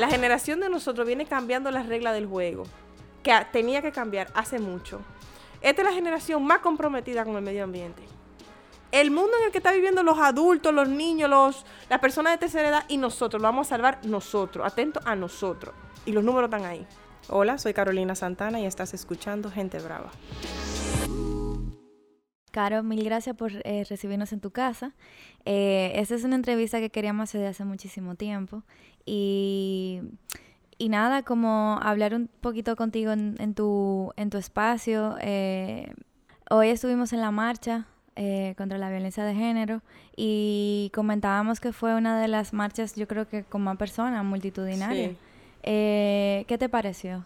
La generación de nosotros viene cambiando las reglas del juego, que tenía que cambiar hace mucho. Esta es la generación más comprometida con el medio ambiente. El mundo en el que están viviendo los adultos, los niños, los, las personas de tercera edad y nosotros, lo vamos a salvar nosotros, atentos a nosotros. Y los números están ahí. Hola, soy Carolina Santana y estás escuchando Gente Brava. Caro, mil gracias por eh, recibirnos en tu casa. Eh, esta es una entrevista que queríamos hacer desde hace muchísimo tiempo. Y, y nada, como hablar un poquito contigo en, tu, en tu espacio. Eh, hoy estuvimos en la marcha contra la violencia de género y comentábamos que fue una de las marchas, yo creo que con más personas, multitudinaria. ¿Qué te pareció?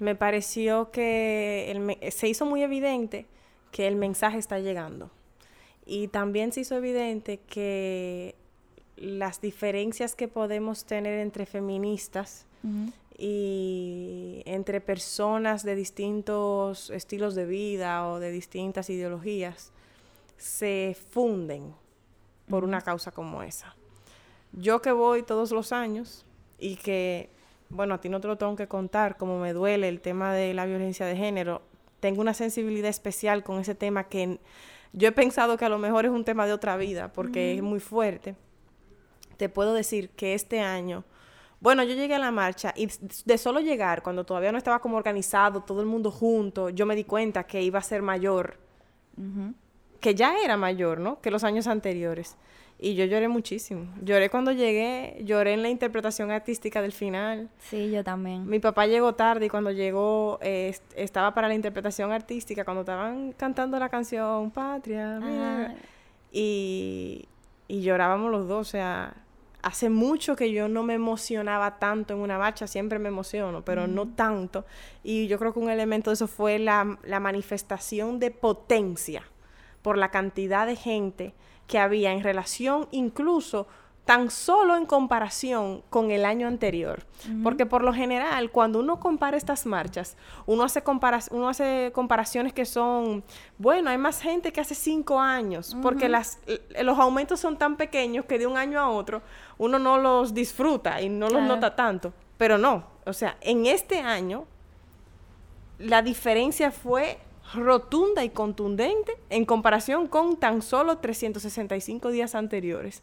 Me pareció que se hizo muy evidente que el mensaje está llegando. Y también se hizo evidente que las diferencias que podemos tener entre feministas y entre personas de distintos estilos de vida o de distintas ideologías se funden por una causa como esa. Yo que voy todos los años y que, bueno, a ti no te lo tengo que contar, como me duele el tema de la violencia de género, tengo una sensibilidad especial con ese tema que yo he pensado que a lo mejor es un tema de otra vida porque es muy fuerte. Te puedo decir que este año bueno, yo llegué a la marcha y de solo llegar, cuando todavía no estaba como organizado, todo el mundo junto, yo me di cuenta que iba a ser mayor, que ya era mayor, ¿no? Que los años anteriores. Y yo lloré muchísimo. Lloré cuando llegué, lloré en la interpretación artística del final. Sí, yo también. Mi papá llegó tarde y cuando llegó eh, estaba para la interpretación artística, cuando estaban cantando la canción Patria. Y, y llorábamos los dos, o sea, hace mucho que yo no me emocionaba tanto en una marcha, siempre me emociono, pero no tanto. Y yo creo que un elemento de eso fue la, la manifestación de potencia por la cantidad de gente que había en relación incluso tan solo en comparación con el año anterior. Porque por lo general, cuando uno compara estas marchas, uno hace, uno hace comparaciones que son, bueno, hay más gente que hace cinco años, porque las, los aumentos son tan pequeños que de un año a otro uno no los disfruta y no los nota tanto. Pero no, o sea, en este año la diferencia fue rotunda y contundente en comparación con tan solo 365 días anteriores.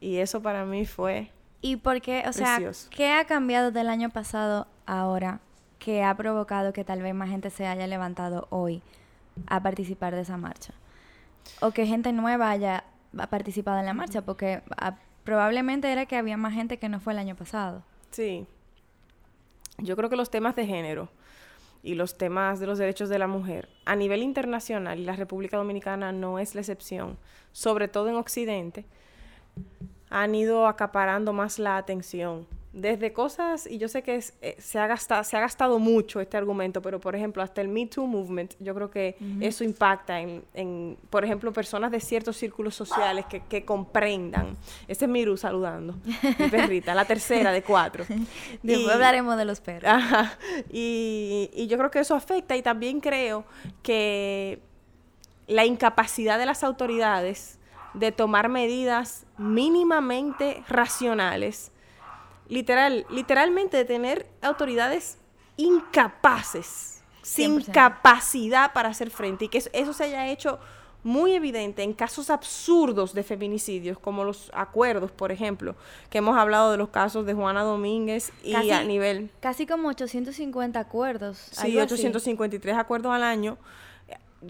Y eso para mí fue. ¿Y por qué? O sea, ¿qué ha cambiado del año pasado ahora que ha provocado que tal vez más gente se haya levantado hoy a participar de esa marcha? O que gente nueva haya participado en la marcha, porque ah, probablemente era que había más gente que no fue el año pasado. Sí. Yo creo que los temas de género y los temas de los derechos de la mujer a nivel internacional, y la República Dominicana no es la excepción, sobre todo en Occidente, han ido acaparando más la atención. Desde cosas, y yo sé que eh, se, ha gastado, se ha gastado mucho este argumento, pero por ejemplo, hasta el Me Too Movement, yo creo que eso impacta en, por ejemplo, personas de ciertos círculos sociales que, comprendan. Este es Miru saludando, mi perrita, la tercera de cuatro. Después hablaremos de los perros. y, y yo creo que eso afecta y también creo que la incapacidad de las autoridades de tomar medidas mínimamente racionales, literal, literalmente de tener autoridades incapaces, sin capacidad para hacer frente y que eso, se haya hecho muy evidente en casos absurdos de feminicidios, como los acuerdos, por ejemplo, que hemos hablado de los casos de Juana Domínguez y a nivel... Casi como 850 acuerdos. Sí, 853 acuerdos al año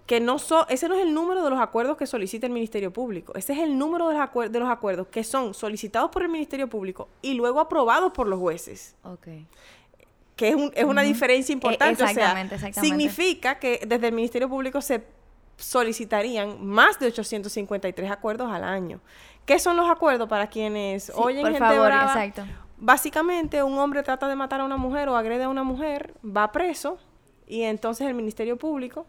que no son, ese no es el número de los acuerdos que solicita el Ministerio Público, ese es el número de los, de los acuerdos que son solicitados por el Ministerio Público y luego aprobados por los jueces. Ok. Que es, es una diferencia importante. Exactamente, exactamente. Significa que desde el Ministerio Público se solicitarían más de 853 acuerdos al año. ¿Qué son los acuerdos para quienes oyen por gente favor, Exacto. Básicamente, un hombre trata de matar a una mujer o agrede a una mujer, va preso y entonces el Ministerio Público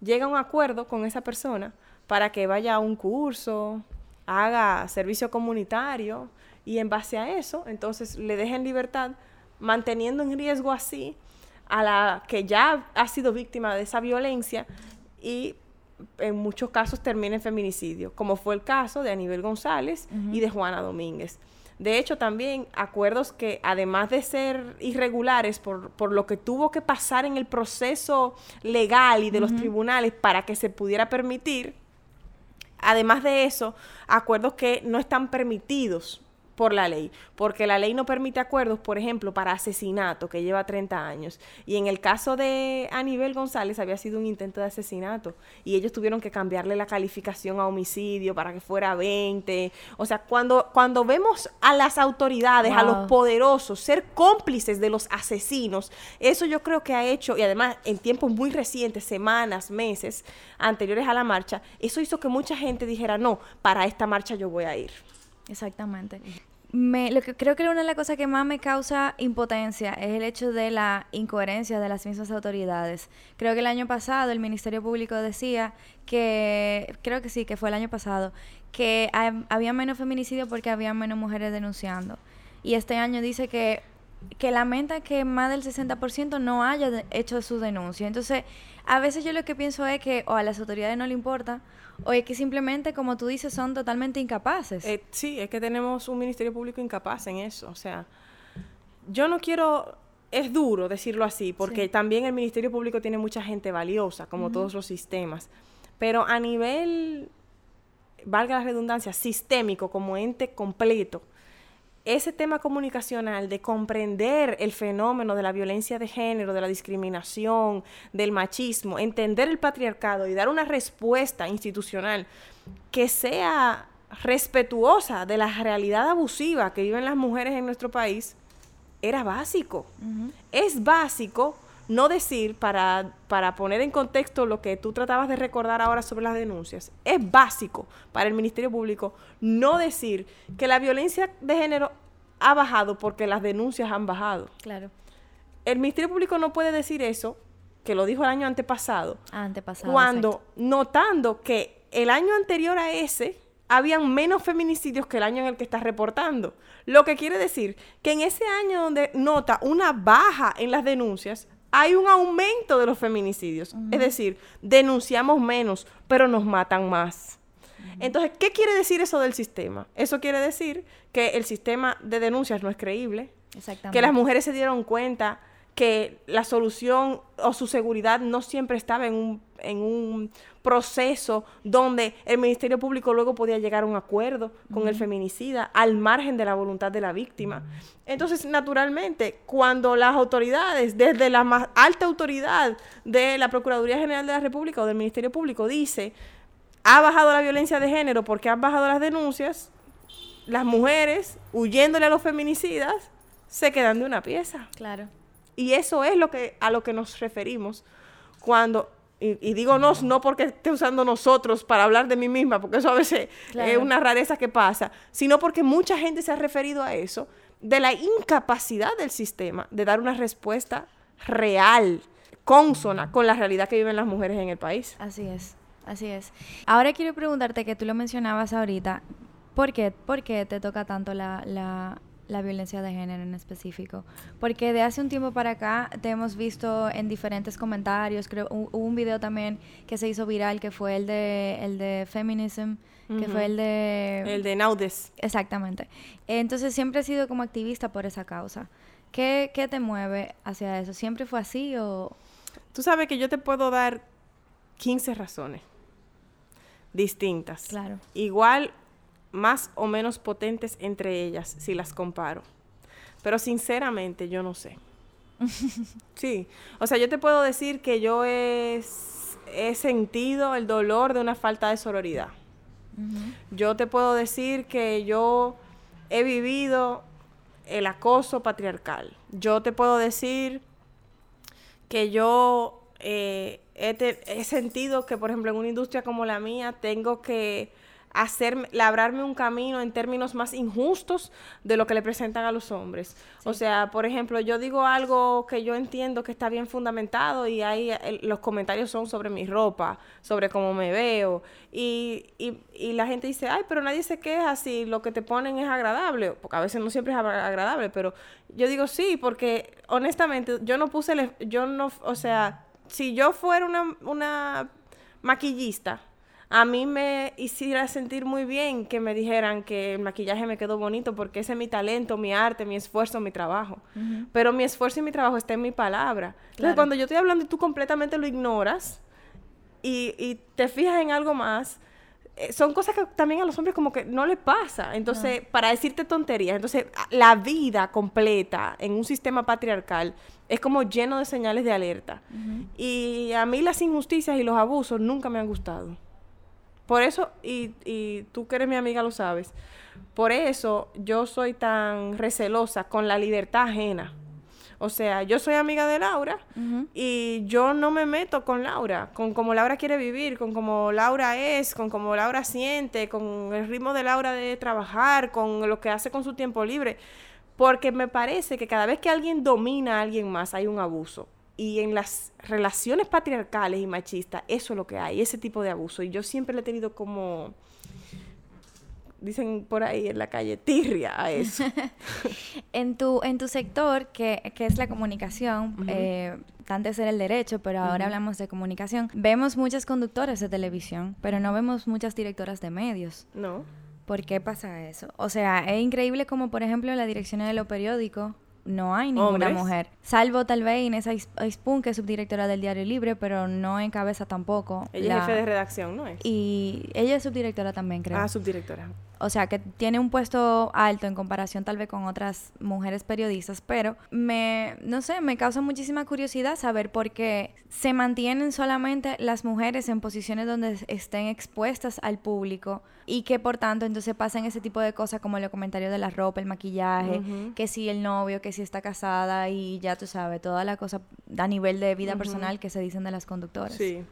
llega a un acuerdo con esa persona para que vaya a un curso, haga servicio comunitario y en base a eso, entonces le dejen libertad, manteniendo en riesgo así a la que ya ha sido víctima de esa violencia y en muchos casos termina en feminicidio, como fue el caso de Aníbal González y de Juana Domínguez. De hecho, también acuerdos que además de ser irregulares por, por lo que tuvo que pasar en el proceso legal y de los tribunales para que se pudiera permitir, además de eso, acuerdos que no están permitidos por la ley, porque la ley no permite acuerdos, por ejemplo, para asesinato, que lleva 30 años. Y en el caso de Aníbal González había sido un intento de asesinato y ellos tuvieron que cambiarle la calificación a homicidio para que fuera 20. O sea, cuando, cuando vemos a las autoridades, a los poderosos, ser cómplices de los asesinos, eso yo creo que ha hecho, y además en tiempos muy recientes, semanas, meses anteriores a la marcha, eso hizo que mucha gente dijera, no, para esta marcha yo voy a ir. Exactamente. Me, lo que creo que una de las cosas que más me causa impotencia es el hecho de la incoherencia de las mismas autoridades. Creo que el año pasado el Ministerio Público decía que, creo que sí, que fue el año pasado, que había menos feminicidio porque había menos mujeres denunciando. Y este año dice que, que lamenta que más del 60% no haya hecho su denuncia. Entonces, a veces yo lo que pienso es que o a las autoridades no le importa o es que simplemente, como tú dices, son totalmente incapaces. Eh, sí, es que tenemos un Ministerio Público incapaz en eso. O sea, yo no quiero, es duro decirlo así, porque también el Ministerio Público tiene mucha gente valiosa, como todos los sistemas. Pero a nivel, valga la redundancia, sistémico, como ente completo, ese tema comunicacional de comprender el fenómeno de la violencia de género, de la discriminación, del machismo, entender el patriarcado y dar una respuesta institucional que sea respetuosa de la realidad abusiva que viven las mujeres en nuestro país, era básico. Es básico no decir, para, para poner en contexto lo que tú tratabas de recordar ahora sobre las denuncias, es básico para el Ministerio Público no decir que la violencia de género ha bajado porque las denuncias han bajado. Claro. El Ministerio Público no puede decir eso, que lo dijo el año antepasado. Antepasado. Cuando, notando que el año anterior a ese, habían menos feminicidios que el año en el que está reportando. Lo que quiere decir que en ese año donde nota una baja en las denuncias, hay un aumento de los feminicidios. Es decir, denunciamos menos, pero nos matan más. Entonces, ¿qué quiere decir eso del sistema? Eso quiere decir que el sistema de denuncias no es creíble. Que las mujeres se dieron cuenta que la solución o su seguridad no siempre estaba en un, en un proceso donde el Ministerio Público luego podía llegar a un acuerdo con el feminicida al margen de la voluntad de la víctima. Entonces, naturalmente, cuando las autoridades, desde la más alta autoridad de la Procuraduría General de la República o del Ministerio Público, dice, ha bajado la violencia de género porque han bajado las denuncias, las mujeres, huyéndole a los feminicidas, se quedan de una pieza. Claro. Y eso es lo que, a lo que nos referimos cuando, y, digo nos, no porque esté usando nosotros para hablar de mí misma, porque eso a veces es una rareza que pasa, sino porque mucha gente se ha referido a eso, de la incapacidad del sistema de dar una respuesta real, consona con la realidad que viven las mujeres en el país. Así es, así es. Ahora quiero preguntarte, que tú lo mencionabas ahorita, ¿por qué, ¿Por qué te toca tanto la, la, la violencia de género en específico. Porque de hace un tiempo para acá te hemos visto en diferentes comentarios, creo hubo un video también que se hizo viral que fue el de el de feminism, que fue el de el de Naudes. Exactamente. Entonces siempre he sido como activista por esa causa. ¿Qué, ¿Qué te mueve hacia eso? ¿Siempre fue así o...? Tú sabes que yo te puedo dar 15 razones distintas. Claro. Igual más o menos potentes entre ellas si las comparo. Pero sinceramente yo no sé. sí, o sea, yo te puedo decir que yo he, he sentido el dolor de una falta de sororidad. Yo te puedo decir que yo he vivido el acoso patriarcal. Yo te puedo decir que yo eh, he sentido que, por ejemplo, en una industria como la mía, tengo que hacer, labrarme un camino en términos más injustos de lo que le presentan a los hombres. O sea, por ejemplo, yo digo algo que yo entiendo que está bien fundamentado y ahí los comentarios son sobre mi ropa, sobre cómo me veo. Y, y, y, la gente dice, ay, pero nadie se queja si lo que te ponen es agradable, porque a veces no siempre es agradable, pero yo digo sí, porque honestamente yo no puse, el, yo no, o sea, si yo fuera una, una maquillista, A mí me hiciera sentir muy bien que me dijeran que el maquillaje me quedó bonito porque ese es mi talento, mi arte, mi esfuerzo, mi trabajo. Pero mi esfuerzo y mi trabajo está en mi palabra. Entonces, cuando yo estoy hablando y tú completamente lo ignoras y, y te fijas en algo más, eh, son cosas que también a los hombres como que no les pasa. Entonces, para decirte tonterías, entonces la vida completa en un sistema patriarcal es como lleno de señales de alerta. Y a mí las injusticias y los abusos nunca me han gustado. Por eso, y, y tú que eres mi amiga lo sabes, por eso yo soy tan recelosa con la libertad ajena. O sea, yo soy amiga de Laura y yo no me meto con Laura, con cómo Laura quiere vivir, con cómo Laura es, con cómo Laura siente, con el ritmo de Laura de trabajar, con lo que hace con su tiempo libre. Porque me parece que cada vez que alguien domina a alguien más hay un abuso. Y en las relaciones patriarcales y machistas, eso es lo que hay, ese tipo de abuso. Y yo siempre le he tenido como dicen por ahí en la calle, tirria a eso. en, tu, en tu sector, que, que es la comunicación, eh, antes era el derecho, pero ahora hablamos de comunicación, vemos muchas conductoras de televisión, pero no vemos muchas directoras de medios. No. ¿Por qué pasa eso? O sea, es increíble como, por ejemplo, la dirección de los periódicos no hay ninguna mujer. Salvo tal vez Inés Aispun, que es subdirectora del Diario Libre, pero no encabeza tampoco. Ella es jefe de redacción, ¿no es? Y ella es subdirectora también, creo. Ah, subdirectora o sea, que tiene un puesto alto en comparación tal vez con otras mujeres periodistas, pero me, no sé, me causa muchísima curiosidad saber por qué se mantienen solamente las mujeres en posiciones donde estén expuestas al público y que por tanto entonces pasan ese tipo de cosas como el comentario de la ropa, el maquillaje, que si el novio, que si está casada y ya tú sabes, toda la cosa a nivel de vida personal que se dicen de las conductoras. Sí.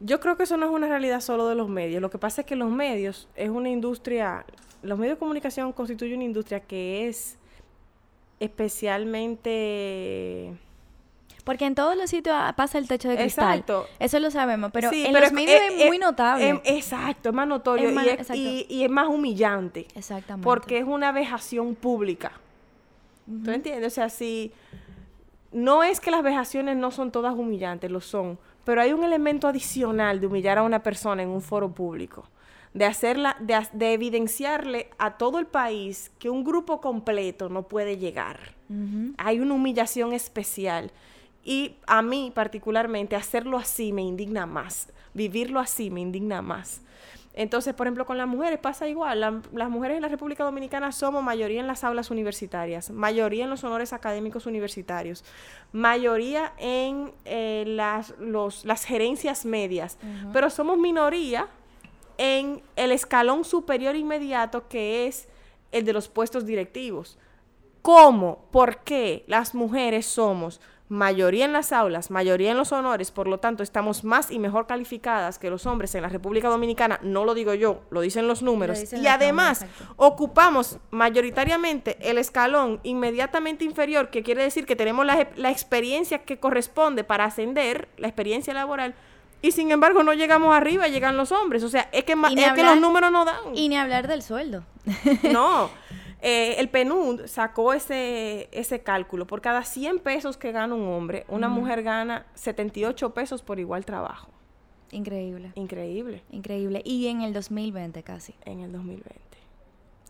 Yo creo que eso no es una realidad solo de los medios. Lo que pasa es que los medios es una industria, los medios de comunicación constituyen una industria que es especialmente... Porque en todos los sitios pasa el techo de cristal. Exacto. Eso lo sabemos, pero en los medios es, muy notable. exacto, es más notorio y, es, más humillante. Exactamente. Porque es una vejación pública. ¿Tú entiendes? O sea, si... No es que las vejaciones no son todas humillantes, lo son pero hay un elemento adicional de humillar a una persona en un foro público, de hacerla, de, evidenciarle a todo el país que un grupo completo no puede llegar. Hay una humillación especial. Y a mí particularmente hacerlo así me indigna más, vivirlo así me indigna más. Entonces, por ejemplo, con las mujeres pasa igual. las mujeres en la República Dominicana somos mayoría en las aulas universitarias, mayoría en los honores académicos universitarios, mayoría en eh, las, las gerencias medias, pero somos minoría en el escalón superior inmediato que es el de los puestos directivos. ¿Cómo? ¿Por qué las mujeres somos mayoría en las aulas, mayoría en los honores, por lo tanto estamos más y mejor calificadas que los hombres en la República Dominicana, no lo digo yo, lo dicen los números, y además ocupamos mayoritariamente el escalón inmediatamente inferior, que quiere decir que tenemos la, experiencia que corresponde para ascender, la experiencia laboral, y sin embargo no llegamos arriba, llegan los hombres, o sea, es que, es que los números no dan. Y ni hablar del sueldo. No. Eh, el PNUD sacó ese, ese cálculo. Por cada 100 pesos que gana un hombre, una mujer gana 78 pesos por igual trabajo. Increíble. Increíble. Increíble. Y en el 2020 casi. En el 2020.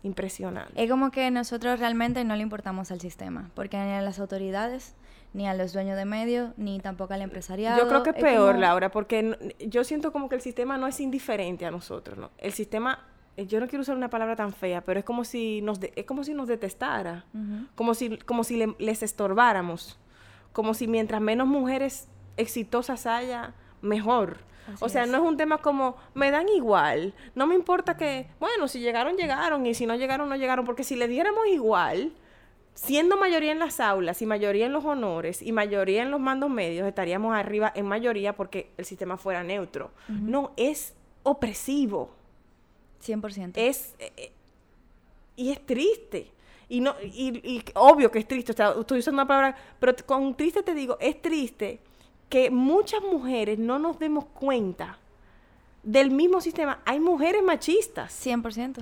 Impresionante. Es como que nosotros realmente no le importamos al sistema, porque ni a las autoridades, ni a los dueños de medios, ni tampoco al empresariado. Yo creo que es, peor, Laura, porque yo siento como que el sistema no es indiferente a nosotros, ¿no? El sistema yo no quiero usar una palabra tan fea, pero es como si nos, es como si nos detestara, como si, como si les estorbáramos, como si mientras menos mujeres exitosas haya, mejor. o sea, no es un tema como, me dan igual, no me importa que, bueno, si llegaron, llegaron, y si no llegaron, no llegaron, porque si le diéramos igual, siendo mayoría en las aulas y mayoría en los honores y mayoría en los mandos medios, estaríamos arriba en mayoría porque el sistema fuera neutro. No, es opresivo. 100%. Es, eh, eh, y es triste. Y, no, y, obvio que es triste, estoy usando una palabra, pero con triste te digo, es triste que muchas mujeres no nos demos cuenta del mismo sistema. Hay mujeres machistas. 100%.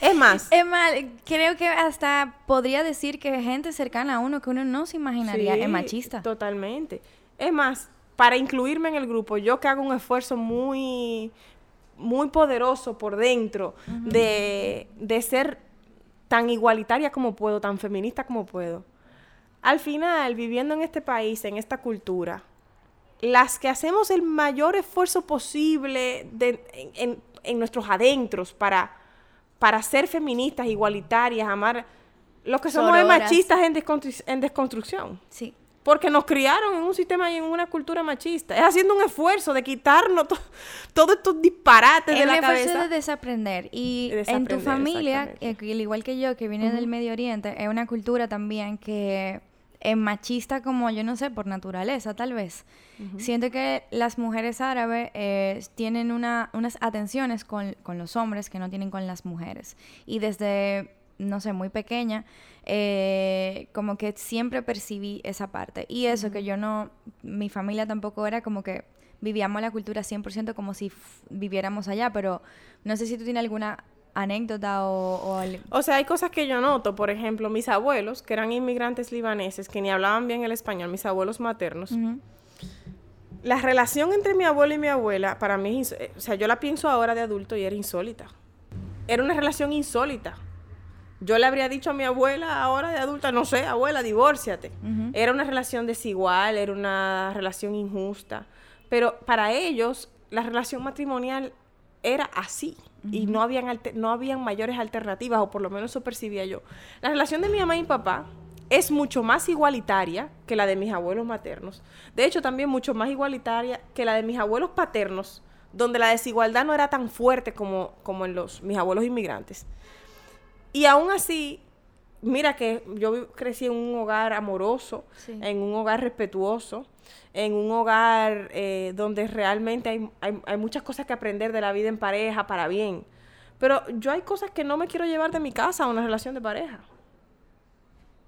Es más. es más, creo que hasta podría decir que gente cercana a uno que uno no se imaginaría es machista. Totalmente. Es más, para incluirme en el grupo, yo que hago un esfuerzo muy, muy poderoso por dentro de, de ser tan igualitaria como puedo, tan feminista como puedo. Al final, viviendo en este país, en esta cultura, las que hacemos el mayor esfuerzo posible de, en, en, nuestros adentros para, para ser feministas, igualitarias, amar, lo que somos machistas en, en desconstrucción. Sí porque nos criaron en un sistema y en una cultura machista. Es haciendo un esfuerzo de quitarnos todos estos disparates de la cabeza. esfuerzo de desaprender. Y en tu familia, eh, al igual que yo, que viene del Medio Oriente, es una cultura también que es machista como, yo no sé, por naturaleza tal vez. Siento que las mujeres árabes eh, tienen una, unas atenciones con, con los hombres que no tienen con las mujeres. Y desde, no sé, muy pequeña eh, como que siempre percibí esa parte. Y eso que yo no, mi familia tampoco era como que vivíamos la cultura 100% como si viviéramos allá, pero no sé si tú tienes alguna anécdota o, o... sea, hay cosas que yo noto. Por ejemplo, mis abuelos, que eran inmigrantes libaneses, que ni hablaban bien el español, mis abuelos maternos. La relación entre mi abuelo y mi abuela, para mí, o sea, yo la pienso ahora de adulto y era insólita. Era una relación insólita. Yo le habría dicho a mi abuela ahora de adulta, no sé, abuela, divórciate. Era una relación desigual, era una relación injusta. Pero para ellos, la relación matrimonial era así. Y no habían, no habían mayores alternativas, o por lo menos eso percibía yo. La relación de mi mamá y mi papá es mucho más igualitaria que la de mis abuelos maternos. De hecho, también mucho más igualitaria que la de mis abuelos paternos, donde la desigualdad no era tan fuerte como, como en los mis abuelos inmigrantes. Y aún así, mira que yo crecí en un hogar amoroso, en un hogar respetuoso, en un hogar eh, donde realmente hay, hay, muchas cosas que aprender de la vida en pareja para bien. Pero yo hay cosas que no me quiero llevar de mi casa a una relación de pareja.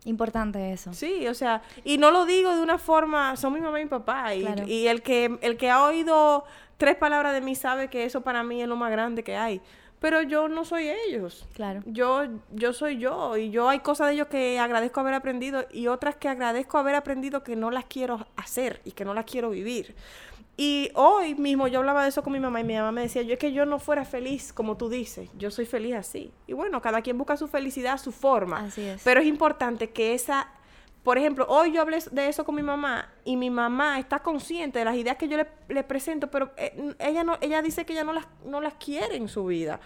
Importante eso. Sí, o sea, y no lo digo de una forma, son mi mamá y mi papá, y, y el, que, el que ha oído tres palabras de mí sabe que eso para mí es lo más grande que hay pero yo no soy ellos. Claro. Yo, yo soy yo y yo hay cosas de ellos que agradezco haber aprendido y otras que agradezco haber aprendido que no las quiero hacer y que no las quiero vivir. Y hoy mismo yo hablaba de eso con mi mamá y mi mamá me decía, yo es que yo no fuera feliz como tú dices, yo soy feliz así. Y bueno, cada quien busca su felicidad a su forma. Así es. Pero es importante que esa por ejemplo, hoy yo hablé de eso con mi mamá y mi mamá está consciente de las ideas que yo le, presento, pero eh, ella, no, ella dice que ella no las, no las quiere en su vida.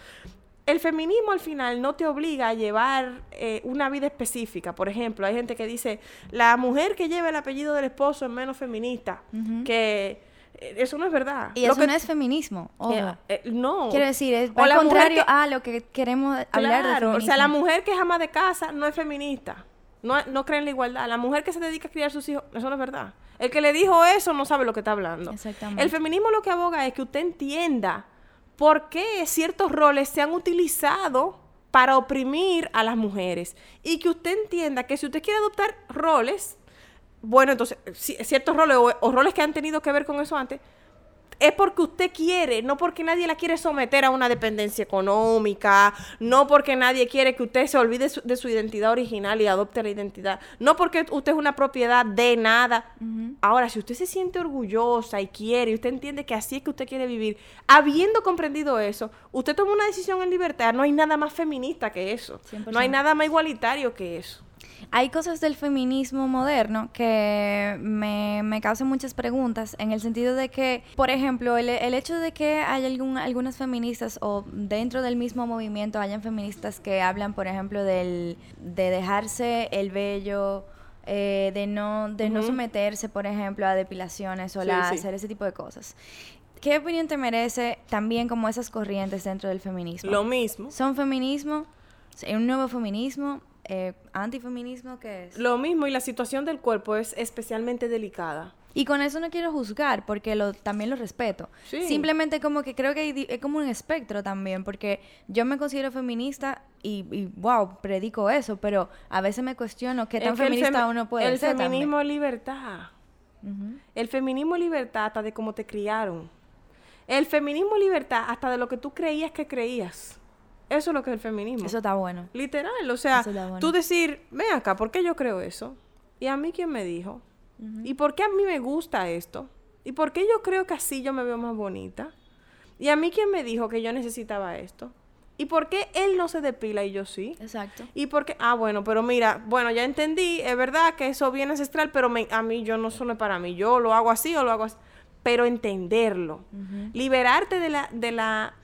El feminismo al final no te obliga a llevar eh, una vida específica. Por ejemplo, hay gente que dice, la mujer que lleva el apellido del esposo es menos feminista, que eh, eso no es verdad. Y eso no es feminismo. no. Quiero decir, es al contrario a lo que queremos hablar de feminismo. O sea, la mujer que es ama de casa no es feminista. No, no cree en la igualdad. La mujer que se dedica a criar a sus hijos, eso no es verdad. El que le dijo eso no sabe lo que está hablando. Exactamente. El feminismo lo que aboga es que usted entienda por qué ciertos roles se han utilizado para oprimir a las mujeres. Y que usted entienda que si usted quiere adoptar roles, bueno, entonces, ciertos roles o roles que han tenido que ver con eso antes, es porque usted quiere, no porque nadie la quiere someter a una dependencia económica, no porque nadie quiere que usted se olvide de su identidad original y adopte la identidad, no porque usted es una propiedad de nada. Ahora, si usted se siente orgullosa y quiere, y usted entiende que así es que usted quiere vivir, habiendo comprendido eso, usted toma una decisión en libertad, no hay nada más feminista que eso, no hay nada más igualitario que eso hay cosas del feminismo moderno que me, me causan muchas preguntas en el sentido de que, por ejemplo, el, el hecho de que hay algún, algunas feministas o dentro del mismo movimiento hayan feministas que hablan, por ejemplo, del, de dejarse el vello, eh, de no de no someterse, por ejemplo, a depilaciones o a hacer ese tipo de cosas. ¿Qué opinión te merece también como esas corrientes dentro del feminismo? Lo mismo. ¿Son feminismo? ¿Un nuevo feminismo? Eh, antifeminismo que es. Lo mismo, y la situación del cuerpo es especialmente delicada. Y con eso no quiero juzgar, porque lo, también lo respeto. Simplemente como que creo que es como un espectro también, porque yo me considero feminista y, wow, predico eso, pero a veces me cuestiono qué tan feminista uno puede ser. El feminismo es libertad. El feminismo libertad hasta de cómo te criaron. El feminismo libertad hasta de lo que tú creías que creías. Eso es lo que es el feminismo. Eso está bueno. Literal, o sea, tú decir, ven acá, ¿por qué yo creo eso? ¿Y a mí quién me dijo? ¿Y por qué a mí me gusta esto? ¿Y por qué yo creo que así yo me veo más bonita? ¿Y a mí quién me dijo que yo necesitaba esto? ¿Y por qué él no se depila y yo sí? Exacto. ¿Y por qué? Ah, bueno, pero mira, bueno, ya entendí, es verdad que eso viene ancestral, pero a mí yo no suena para mí. Yo lo hago así o lo hago así. Pero entenderlo. Liberarte de la, de la,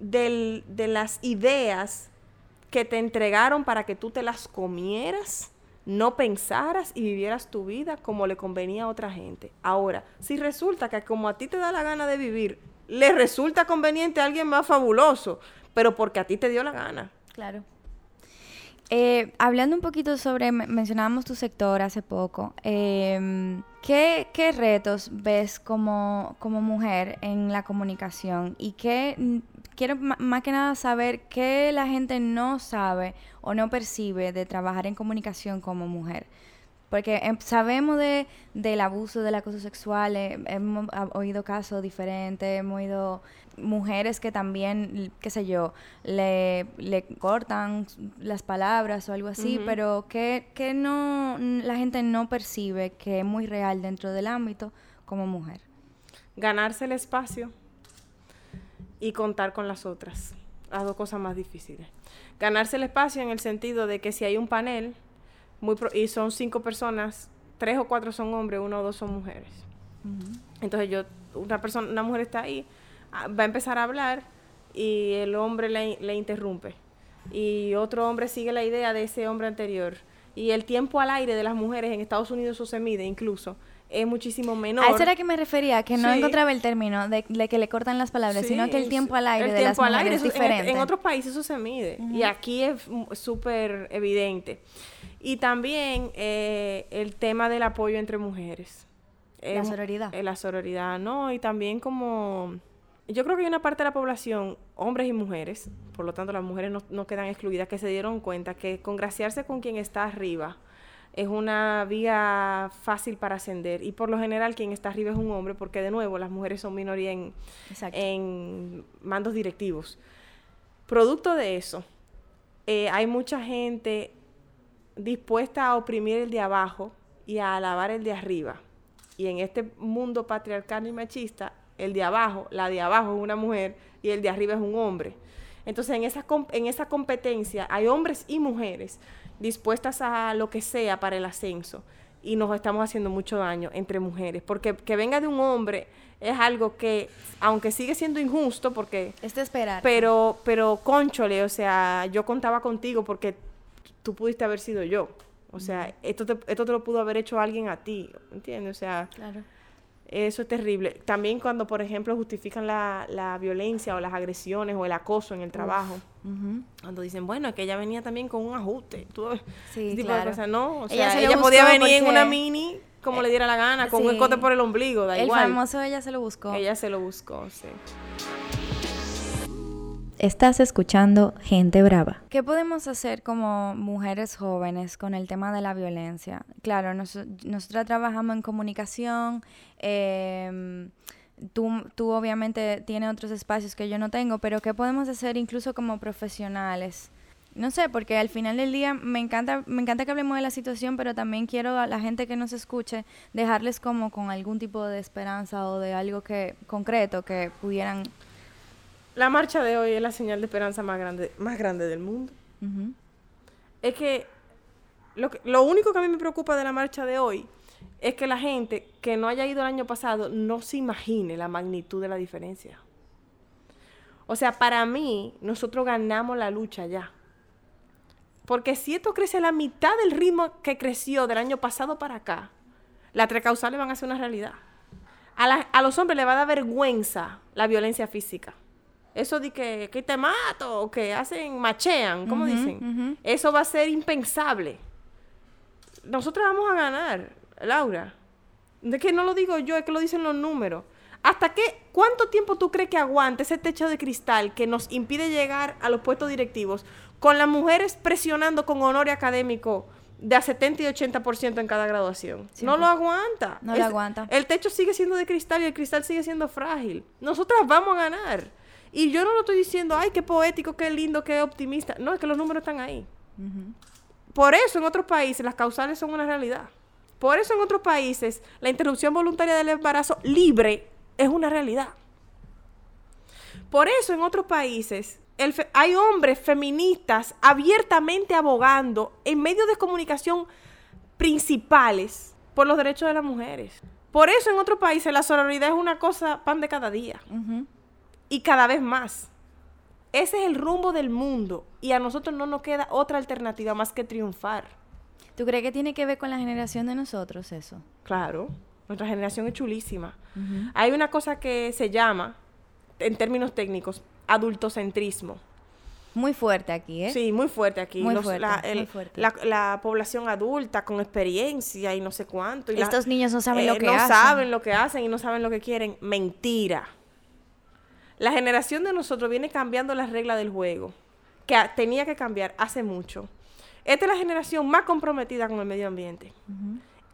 del, de las ideas que te entregaron para que tú te las comieras no pensaras y vivieras tu vida como le convenía a otra gente. Ahora, si resulta que como a ti te da la gana de vivir, le resulta conveniente a alguien más fabuloso, pero porque a ti te dio la gana. Claro. Eh, hablando un poquito sobre, mencionábamos tu sector hace poco, em, ¿qué, retos ves como, como mujer en la comunicación y qué quiero más que nada saber qué la gente no sabe o no percibe de trabajar en comunicación como mujer. Porque em, sabemos de, del abuso, del acoso sexual, eh, hemos oído casos diferentes, hemos oído mujeres que también, qué sé yo, le, le cortan las palabras o algo así, pero que, que no, la gente no percibe que es muy real dentro del ámbito como mujer. Ganarse el espacio y contar con las otras. Las dos cosas más difíciles. Ganarse el espacio en el sentido de que si hay un panel muy y son cinco personas, tres o cuatro son hombres, uno o dos son mujeres. Entonces yo, una persona, una mujer está ahí, ah, va a empezar a hablar y el hombre le, le interrumpe. Y otro hombre sigue la idea de ese hombre anterior. Y el tiempo al aire de las mujeres en Estados Unidos eso se mide incluso es muchísimo menor. A eso era que me refería, que no encontraba el término de, que le cortan las palabras, sino que el tiempo al aire de las mujeres es diferente. En, otros países eso se mide y aquí es súper evidente. Y también eh, el tema del apoyo entre mujeres. La sororidad. la sororidad, ¿no? Y también como... Yo creo que hay una parte de la población, hombres y mujeres, por lo tanto las mujeres no, no quedan excluidas, que se dieron cuenta que congraciarse con quien está arriba es una vía fácil para ascender y por lo general quien está arriba es un hombre porque de nuevo las mujeres son minoría en, en mandos directivos. Producto de eso, eh, hay mucha gente dispuesta a oprimir el de abajo y a alabar el de arriba. Y en este mundo patriarcal y machista, el de abajo, la de abajo es una mujer y el de arriba es un hombre. Entonces, en esa, en esa competencia hay hombres y mujeres dispuestas a lo que sea para el ascenso y nos estamos haciendo mucho daño entre mujeres, porque que venga de un hombre es algo que, aunque sigue siendo injusto, porque... Es de esperar. Pero, pero, conchole, o sea, yo contaba contigo porque tú pudiste haber sido yo. O sea, esto, te, esto te lo pudo haber hecho alguien a ti, ¿entiendes? O sea... Claro. Eso es terrible. También cuando, por ejemplo, justifican la, la violencia o las agresiones o el acoso en el trabajo. Cuando dicen, bueno, es que ella venía también con un ajuste. sí, claro. no. O sea, ella, podía venir en una mini como le diera la gana, con un escote por el ombligo, da igual. El famoso ella se lo buscó. Ella se lo buscó, sí. Estás escuchando Gente Brava. ¿Qué podemos hacer como mujeres jóvenes con el tema de la violencia? Claro, nosotros trabajamos en comunicación. Em, tú, tú obviamente tienes otros espacios que yo no tengo, pero ¿qué podemos hacer incluso como profesionales? No sé, porque al final del día me encanta, me encanta que hablemos de la situación, pero también quiero a la gente que nos escuche dejarles como con algún tipo de esperanza o de algo que concreto que pudieran la marcha de hoy es la señal de esperanza más grande, más grande del mundo. Es que lo, que lo único que a mí me preocupa de la marcha de hoy es que la gente que no haya ido el año pasado no se imagine la magnitud de la diferencia. O sea, para mí, nosotros ganamos la lucha ya. Porque si esto crece a la mitad del ritmo que creció del año pasado para acá, las tres causales van a ser una realidad. A, a los hombres les va a dar vergüenza la violencia física. Eso de que, que te mato, o que hacen, machean, ¿cómo dicen? Eso va a ser impensable. Nosotros vamos a ganar, Laura. De que no lo digo yo, es que lo dicen los números. ¿Hasta qué, cuánto tiempo tú crees que aguante ese techo de cristal que nos impide llegar a los puestos directivos con las mujeres presionando con honor académico de a 70 y 80% en cada graduación? No lo aguanta. No lo aguanta. El techo sigue siendo de cristal y el cristal sigue siendo frágil. Nosotras vamos a ganar. Y yo no lo estoy diciendo, ay, qué poético, qué lindo, qué optimista. No, es que los números están ahí. Por eso en otros países las causales son una realidad. Por eso en otros países la interrupción voluntaria del embarazo libre es una realidad. Por eso en otros países hay hombres feministas abiertamente abogando en medios de comunicación principales por los derechos de las mujeres. Por eso en otros países la sororidad es una cosa pan de cada día. Y cada vez más. Ese es el rumbo del mundo y a nosotros no nos queda otra alternativa más que triunfar. ¿Tú crees que tiene que ver con la generación de nosotros eso? Claro, nuestra generación es chulísima. Hay una cosa que se llama, en términos técnicos, adultocentrismo. Muy fuerte aquí, ¿eh? Sí, muy fuerte aquí. Muy, fuerte, la, población adulta con experiencia y no sé cuánto. Y Estos niños no saben lo eh, que hacen. No saben lo que hacen y no saben lo que quieren. Mentira. La generación de nosotros viene cambiando las reglas del juego, que tenía que cambiar hace mucho. Esta es la generación más comprometida con el medio ambiente.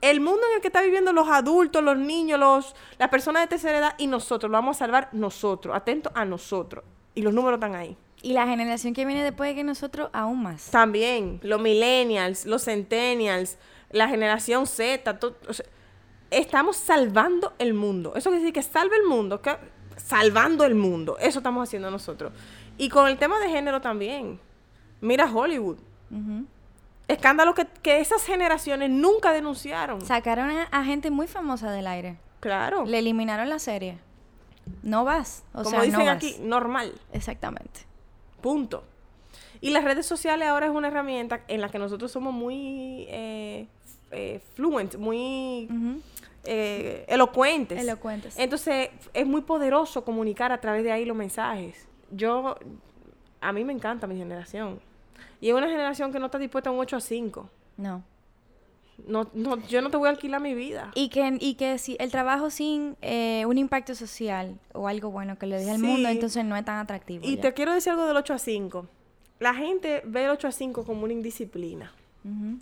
El mundo en el que están viviendo los adultos, los niños, los, las personas de tercera edad y nosotros, lo vamos a salvar nosotros, atentos a nosotros. Y los números están ahí. Y la generación que viene después de que nosotros, aún más. También, los millennials, los centennials, la generación Z, estamos salvando el mundo. Eso quiere decir que salve el mundo, que salvando el mundo. Eso estamos haciendo nosotros. Y con el tema de género también. Mira Hollywood. Escándalo que, que, esas generaciones nunca denunciaron. Sacaron a, gente muy famosa del aire. Claro. Le eliminaron la serie. No vas. O Como dicen aquí, normal. Exactamente. Punto. Y las redes sociales ahora es una herramienta en la que nosotros somos muy eh, eh fluent, muy eh, elocuentes. Elocuentes. Entonces, es muy poderoso comunicar a través de ahí los mensajes. Yo, a mí me encanta mi generación. Y es una generación que no está dispuesta a un 8 a 5. No. No, no, yo no te voy a alquilar mi vida. Y que, y que si el trabajo sin eh, un impacto social o algo bueno que le dé al mundo, entonces no es tan atractivo. Y te quiero decir algo del 8 a 5. La gente ve el 8 a 5 como una indisciplina.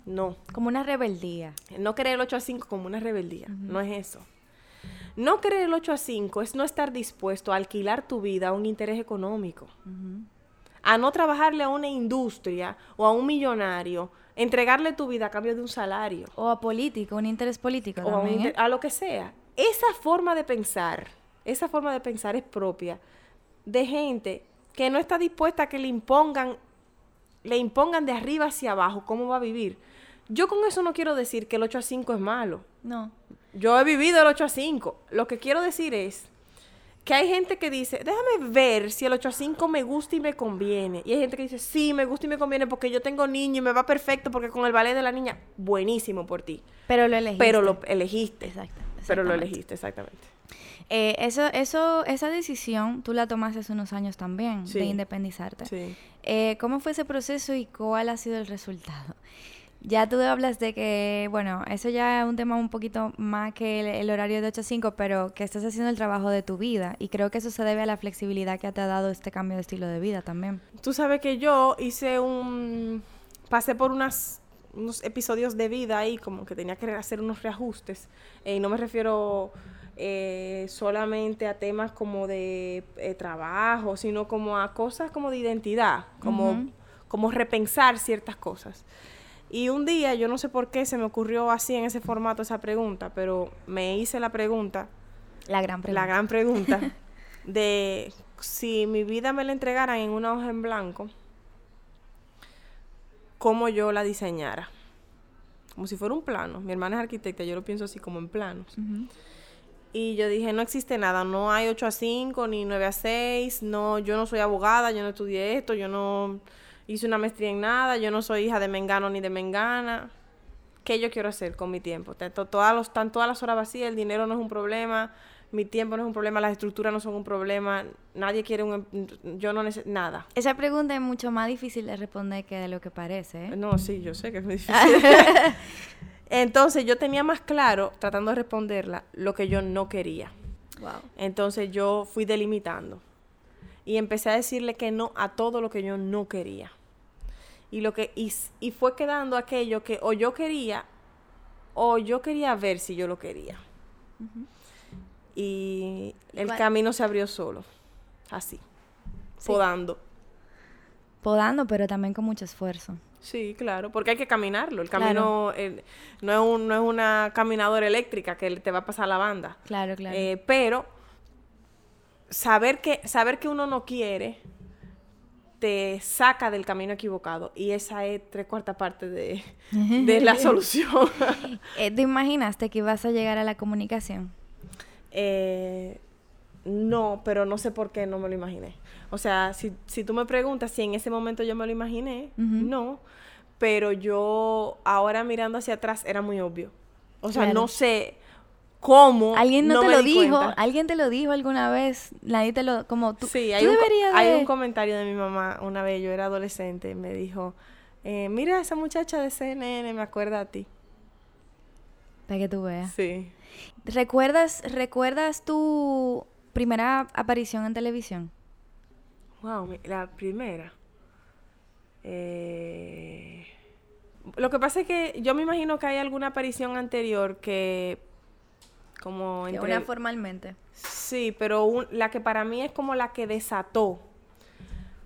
No. Como una rebeldía. No querer el 8 a 5 como una rebeldía. No es eso. No querer el 8 a 5 es no estar dispuesto a alquilar tu vida a un interés económico. A no trabajarle a una industria o a un millonario, entregarle tu vida a cambio de un salario. O a político, un interés político o ¿eh? a, lo que sea. Esa forma de pensar, esa forma de pensar es propia de gente que no está dispuesta a que le impongan le impongan de arriba hacia abajo cómo va a vivir. Yo con eso no quiero decir que el 8 a 5 es malo. No. Yo he vivido el 8 a 5. Lo que quiero decir es que hay gente que dice, déjame ver si el 8 a 5 me gusta y me conviene. Y hay gente que dice, sí, me gusta y me conviene porque yo tengo niño y me va perfecto porque con el ballet de la niña, buenísimo por ti. Pero lo elegiste. Pero lo elegiste. Exacto. Pero lo elegiste, exactamente. Eh, eso, eso, esa decisión tú la tomaste hace unos años también, de independizarte. Sí. Eh, ¿Cómo fue ese proceso y cuál ha sido el resultado? Ya tú hablas de que, bueno, eso ya es un tema un poquito más que el, horario de 8 a 5, pero que estás haciendo el trabajo de tu vida. Y creo que eso se debe a la flexibilidad que te ha dado este cambio de estilo de vida también. Tú sabes que yo hice un... pasé por unas unos episodios de vida ahí, como que tenía que hacer unos reajustes. Eh, y no me refiero eh, solamente a temas como de eh, trabajo, sino como a cosas como de identidad, como, como repensar ciertas cosas. Y un día, yo no sé por qué se me ocurrió así en ese formato esa pregunta, pero me hice la pregunta. La gran pregunta. La gran pregunta de si mi vida me la entregaran en una hoja en blanco, cómo yo la diseñara. Como si fuera un plano. Mi hermana es arquitecta, yo lo pienso así como en planos. Y yo dije, no existe nada, no hay 8 a 5 ni 9 a 6, no, yo no soy abogada, yo no estudié esto, yo no hice una maestría en nada, yo no soy hija de Mengano ni de Mengana. ¿Qué yo quiero hacer con mi tiempo? Todas los, están todas las horas vacías, el dinero no es un problema, mi tiempo no es un problema, las estructuras no son un problema, nadie quiere un... Em, yo no necesito nada. Esa pregunta es mucho más difícil de responder que de lo que parece. ¿eh? No, sí, yo sé que es muy difícil. Entonces yo tenía más claro, tratando de responderla, lo que yo no quería. Entonces yo fui delimitando. Y empecé a decirle que no a todo lo que yo no quería. Y, lo que, y, fue quedando aquello que o yo quería o yo quería ver si yo lo quería. Y el camino se abrió solo. Así. Podando. podando, pero también con mucho esfuerzo. Sí, claro, porque hay que caminarlo. El camino eh, no, es un, no es una caminadora eléctrica que te va a pasar la banda. Claro, claro. Eh, pero saber que, saber que uno no quiere te saca del camino equivocado y esa es tres cuartas partes de, de la solución. Eh, ¿Te imaginaste que ibas a llegar a la comunicación? Eh, no, pero no sé por qué no me lo imaginé. O sea, si, si tú me preguntas si en ese momento yo me lo imaginé, no. Pero yo, ahora mirando hacia atrás, era muy obvio. O sea, no sé cómo. Alguien no, te lo dijo, alguien te lo dijo alguna vez, nadie te lo, como tú. Sí, hay, un, hay un comentario de mi mamá una vez, yo era adolescente, me dijo, eh, mira esa muchacha de CNN, me acuerda a ti. Para que tú veas. Sí. ¿Recuerdas, ¿Recuerdas tu primera aparición en televisión? Wow, la primera. Eh, lo que pasa es que yo me imagino que hay alguna aparición anterior que como entre... una formalmente. Sí, pero la que para mí es como la que desató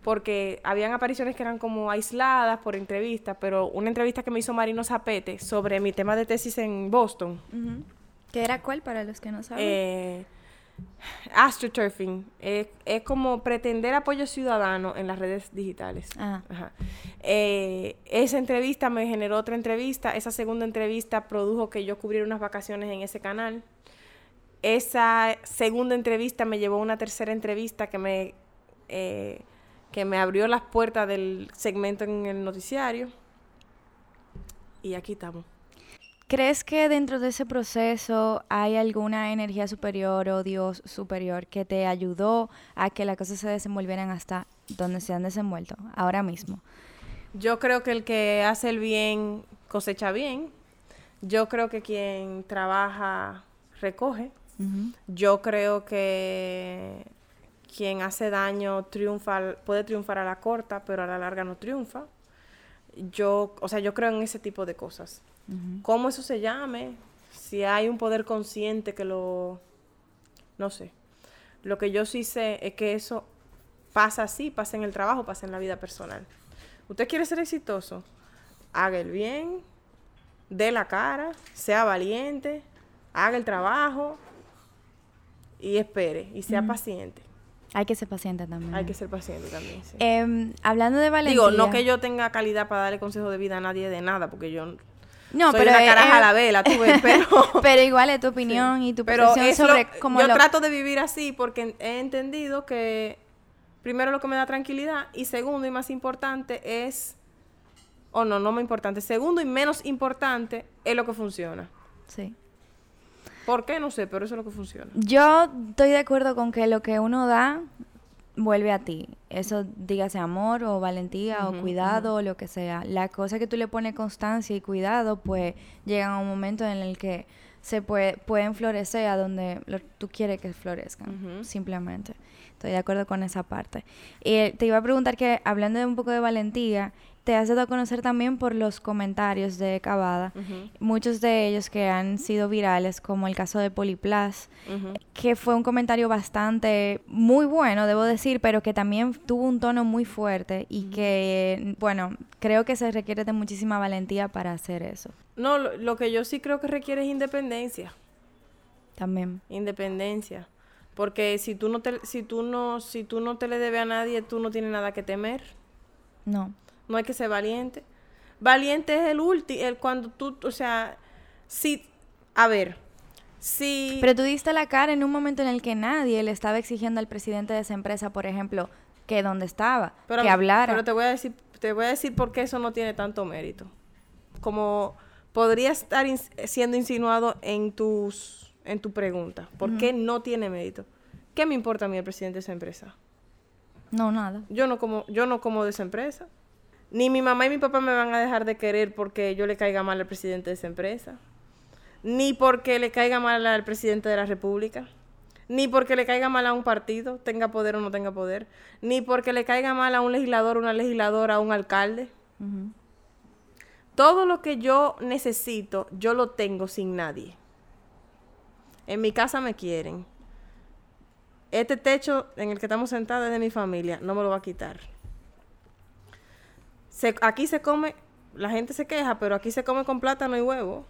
porque habían apariciones que eran como aisladas por entrevistas, pero una entrevista que me hizo Marino Zapete sobre mi tema de tesis en Boston. ¿Qué era cuál para los que no saben? Eh, astroturfing es, como pretender apoyo ciudadano en las redes digitales. Ah. Eh, esa entrevista me generó otra entrevista. Esa segunda entrevista produjo que yo cubriera unas vacaciones en ese canal. Esa segunda entrevista me llevó a una tercera entrevista que me, eh, que me abrió las puertas del segmento en el noticiario. Y aquí estamos. ¿Crees que dentro de ese proceso hay alguna energía superior o Dios superior que te ayudó a que las cosas se desenvolvieran hasta donde se han desenvuelto ahora mismo? Yo creo que el que hace el bien cosecha bien. Yo creo que quien trabaja recoge. Yo creo que quien hace daño triunfa, puede triunfar a la corta, pero a la larga no triunfa. Yo, o sea, yo creo en ese tipo de cosas. ¿Cómo eso se llame? Si hay un poder consciente que lo... No sé. Lo que yo sí sé es que eso pasa así, pasa en el trabajo, pasa en la vida personal. Usted quiere ser exitoso, haga el bien, dé la cara, sea valiente, haga el trabajo y espere y sea paciente. Hay que ser paciente también. Hay que ser paciente también, sí. Em, hablando de valentía... Digo, no que yo tenga calidad para darle consejo de vida a nadie de nada, porque yo no, pero una caraja a la vela, tú pero... pero igual es tu opinión y tu pero sobre cómo Yo trato de vivir así porque he entendido que primero lo que me da tranquilidad y segundo y más importante es... O no, no más importante. Segundo y menos importante es lo que funciona. Sí. ¿Por qué? No sé, pero eso es lo que funciona. Yo estoy de acuerdo con que lo que uno da vuelve a ti. Eso dígase amor o valentía o cuidado o lo que sea. La cosa que tú le pones constancia y cuidado, pues llegan a un momento en el que se puede, pueden florecer a donde tú quieres que florezcan, simplemente. Estoy de acuerdo con esa parte. Y te iba a preguntar que, hablando de un poco de valentía, te has dado a conocer también por los comentarios de Cavada, muchos de ellos que han sido virales, como el caso de Poliplas, que fue un comentario bastante muy bueno, debo decir, pero que también tuvo un tono muy fuerte y que, bueno, creo que se requiere de muchísima valentía para hacer eso. No, lo, que yo sí creo que requiere es independencia. También. Independencia. Porque si tú no te, si tú no, si tú no te le debes a nadie, tú no tienes nada que temer. No no hay que ser valiente. Valiente es el último, el cuando tú, o sea, si, a ver, si... Pero tú diste la cara en un momento en el que nadie le estaba exigiendo al presidente de esa empresa, por ejemplo, que donde estaba, que hablara. Pero te voy a decir, te voy a decir por qué eso no tiene tanto mérito. Como podría estar siendo insinuado en tus, en tu pregunta. ¿Por qué no tiene mérito? ¿Qué me importa a mí el presidente de esa empresa? No, nada. Yo no como, yo no como de esa empresa. Ni mi mamá y mi papá me van a dejar de querer porque yo le caiga mal al presidente de esa empresa. Ni porque le caiga mal al presidente de la República. Ni porque le caiga mal a un partido, tenga poder o no tenga poder. Ni porque le caiga mal a un legislador, una legisladora, a un alcalde. Todo lo que yo necesito, yo lo tengo sin nadie. En mi casa me quieren. Este techo en el que estamos sentados es de mi familia, no me lo va a quitar. Se, aquí se come, la gente se queja, pero aquí se come con plátano y huevo.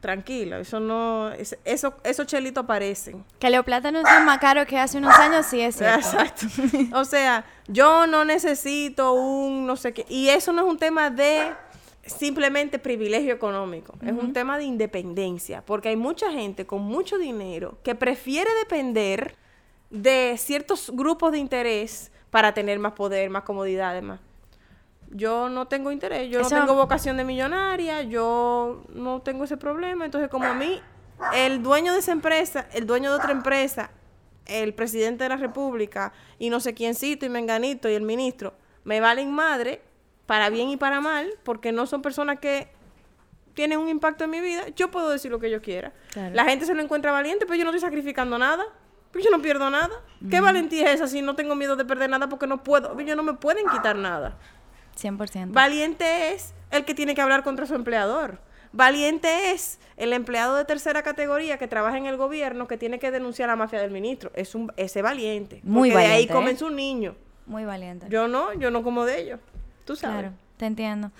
Tranquila, eso no, eso, esos chelitos aparecen. Que los plátanos son más caros que hace unos años, sí es cierto. Exacto. o sea, yo no necesito un no sé qué. Y eso no es un tema de simplemente privilegio económico, es un tema de independencia, porque hay mucha gente con mucho dinero que prefiere depender de ciertos grupos de interés para tener más poder, más comodidad, además. Yo no tengo interés, yo no tengo vocación de millonaria, yo no tengo ese problema, entonces como a mí el dueño de esa empresa, el dueño de otra empresa, el presidente de la república y no sé quiéncito y menganito y el ministro me valen madre, para bien y para mal, porque no son personas que tienen un impacto en mi vida, yo puedo decir lo que yo quiera. La gente se lo encuentra valiente, pero yo no estoy sacrificando nada, yo no pierdo nada. ¿Qué valentía es esa si no tengo miedo de perder nada porque no puedo? Ellos no me pueden quitar nada. 100%. Valiente es el que tiene que hablar contra su empleador. Valiente es el empleado de tercera categoría que trabaja en el gobierno que tiene que denunciar a la mafia del ministro. Es un ese valiente. Muy porque valiente. de ahí comen ¿eh? su niño. Muy valiente. Yo no, yo no como de ellos. Tú sabes. Claro, te entiendo.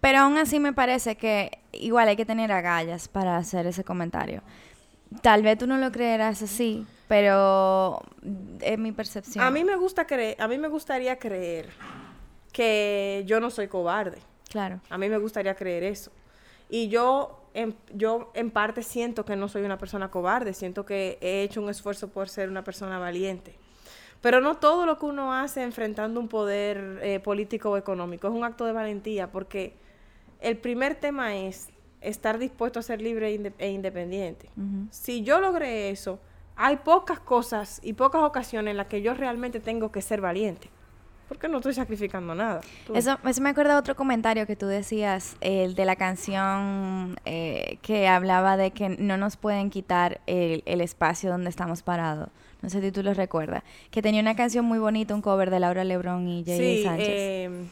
Pero aún así me parece que igual hay que tener agallas para hacer ese comentario. Tal vez tú no lo creerás así, pero es mi percepción. A mí me gusta creer, a mí me gustaría creer que yo no soy cobarde. Claro. A mí me gustaría creer eso. Y yo en, yo en parte siento que no soy una persona cobarde, siento que he hecho un esfuerzo por ser una persona valiente. Pero no todo lo que uno hace enfrentando un poder eh, político o económico es un acto de valentía, porque el primer tema es estar dispuesto a ser libre e, e independiente. Si yo logré eso, hay pocas cosas y pocas ocasiones en las que yo realmente tengo que ser valiente. Porque no estoy sacrificando nada. Eso, me acuerda otro comentario que tú decías, el de la canción eh, que hablaba de que no nos pueden quitar el, el espacio donde estamos parados no sé si tú lo recuerdas, que tenía una canción muy bonita, un cover de Laura Lebrón y Jay sí, Sánchez. Eh,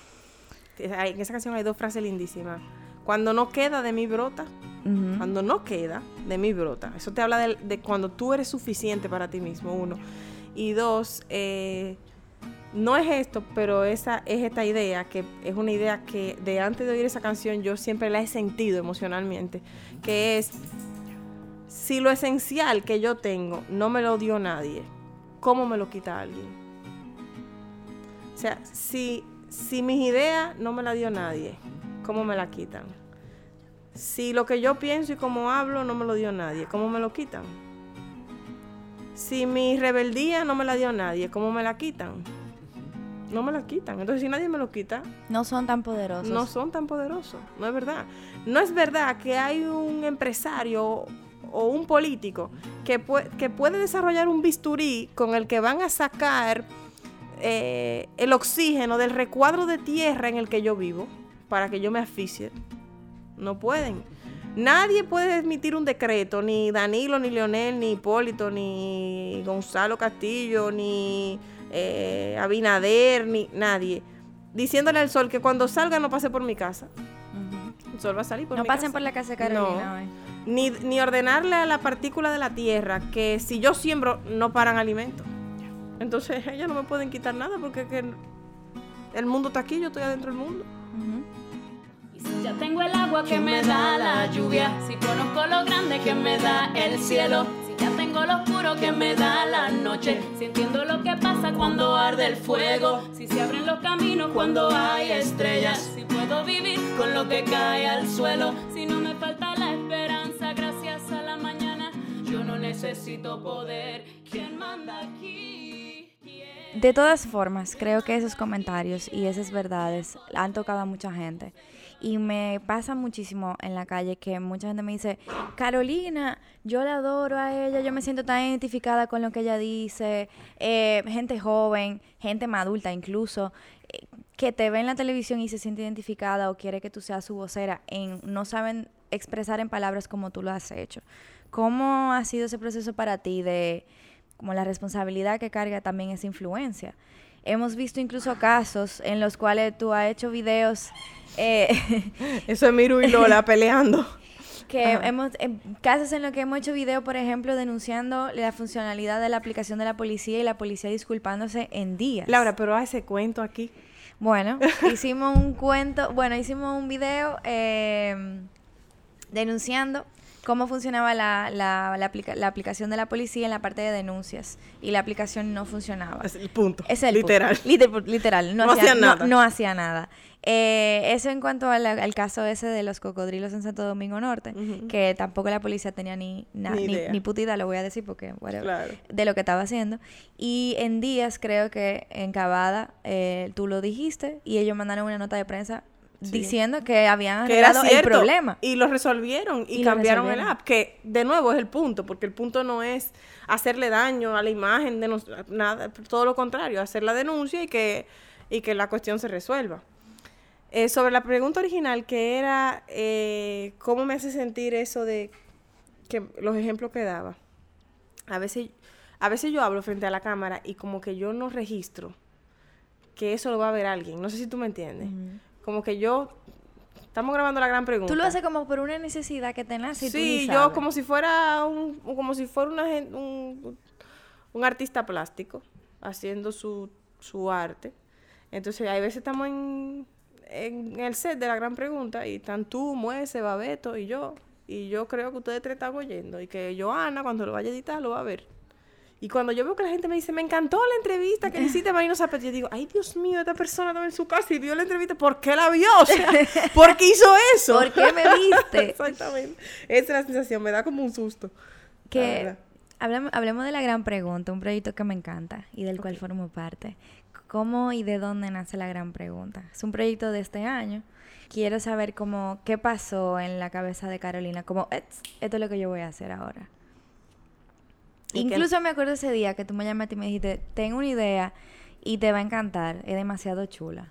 en esa canción hay dos frases lindísimas. Cuando no queda de mí brota, cuando no queda de mí brota. Eso te habla de, cuando tú eres suficiente para ti mismo, uno. Y dos, eh, no es esto, pero esa es esta idea, que es una idea que de antes de oír esa canción yo siempre la he sentido emocionalmente, que es si lo esencial que yo tengo no me lo dio nadie, ¿cómo me lo quita alguien? O sea, si, si mis ideas no me la dio nadie, ¿cómo me la quitan? Si lo que yo pienso y cómo hablo no me lo dio nadie, ¿cómo me lo quitan? Si mi rebeldía no me la dio nadie, ¿cómo me la quitan? No me la quitan. Entonces, si nadie me lo quita... No son tan poderosos. No son tan poderosos. No es verdad. No es verdad que hay un empresario o un político que, que puede desarrollar un bisturí con el que van a sacar eh, el oxígeno del recuadro de tierra en el que yo vivo para que yo me asfixie. No pueden. Nadie puede emitir un decreto, ni Danilo, ni Leonel, ni Hipólito, ni Gonzalo Castillo, ni eh, Abinader, ni nadie, diciéndole al sol que cuando salga no pase por mi casa. El sol va a salir por no mi pasen por la casa de Carolina ni, ni ordenarle a la partícula de la tierra que si yo siembro no paran alimentos. Entonces ellos no me pueden quitar nada porque que el mundo está aquí, yo estoy adentro del mundo. Y si ya tengo el agua que me da la lluvia, si conozco lo grande que me da el cielo, lo oscuro que me da la noche, si entiendo lo que pasa cuando arde el fuego, si se abren los caminos cuando hay estrellas, si puedo vivir con lo que cae al suelo, si no me falta la necesito poder. ¿Quién manda aquí? De todas formas, creo que esos comentarios y esas verdades han tocado a mucha gente. Y me pasa muchísimo en la calle que mucha gente me dice, Carolina, yo la adoro a ella, yo me siento tan identificada con lo que ella dice. Eh, gente joven, gente más adulta incluso, eh, que te ve en la televisión y se siente identificada o quiere que tú seas su vocera, en, no saben expresar en palabras como tú lo has hecho. ¿Cómo ha sido ese proceso para ti de como la responsabilidad que carga también esa influencia? Hemos visto incluso casos en los cuales tú has hecho videos... Eh, Eso es Miru y Lola peleando. Que hemos, en casos en los que hemos hecho videos, por ejemplo, denunciando la funcionalidad de la aplicación de la policía y la policía disculpándose en días. Laura, pero haz ese cuento aquí. Bueno, hicimos un cuento, bueno, hicimos un video eh, denunciando cómo funcionaba la, la, la, aplica- la aplicación de la policía en la parte de denuncias y la aplicación no funcionaba. Es el punto. Es el literal. punto. Liter- literal. No, No hacía, hacía no- nada. No, hacía nada. Eh, eso en cuanto al, al caso ese de los cocodrilos en Santo Domingo Norte, Ujú. que tampoco la policía tenía ni, na- Ni ni, ni puta idea, lo voy a decir porque whatever, Claro. de lo que estaba haciendo. Y en días creo que en Cavada eh, tú lo dijiste y ellos mandaron una nota de prensa Sí. diciendo que habían que era arreglado el problema. y lo resolvieron y, cambiaron el app que de nuevo es el punto porque el punto no es hacerle daño a la imagen de nos- nada todo lo contrario hacer la denuncia y que y que la cuestión se resuelva Eh, sobre la pregunta original que era eh, cómo me hace sentir eso de que los ejemplos que daba a veces a veces yo hablo frente a la cámara y como que yo no registro que eso lo va a ver alguien no sé si tú me entiendes. Como que yo estamos grabando la gran pregunta. Tú lo haces como por una necesidad que te nace y tú ni Sí, yo como si fuera un como si fuera una un, un artista plástico haciendo su, su arte. Entonces, hay veces estamos en, en el set de la gran pregunta y están tú, Muese, Babeto y yo. Y yo creo que ustedes tres están oyendo y que Joana, cuando lo vaya a editar, lo va a ver. Y cuando yo veo que la gente me dice, me encantó la entrevista que le hiciste a Marino Zapata, yo digo, ay, Dios mío, esta persona estaba en su casa y vio la entrevista. ¿Por qué la vio? O sea, ¿por qué hizo eso? ¿Por qué me viste? Exactamente. Esa es la sensación, me da como un susto. que hablemos, hablemos de la gran pregunta, un proyecto que me encanta y del cual formo parte. ¿Cómo y de dónde nace la gran pregunta? Es un proyecto de este año. Quiero saber cómo qué pasó en la cabeza de Carolina, como "Ets, esto es lo que yo voy a hacer ahora. Que- Incluso me acuerdo ese día que tú me llamaste y me dijiste, tengo una idea y te va a encantar, es demasiado chula.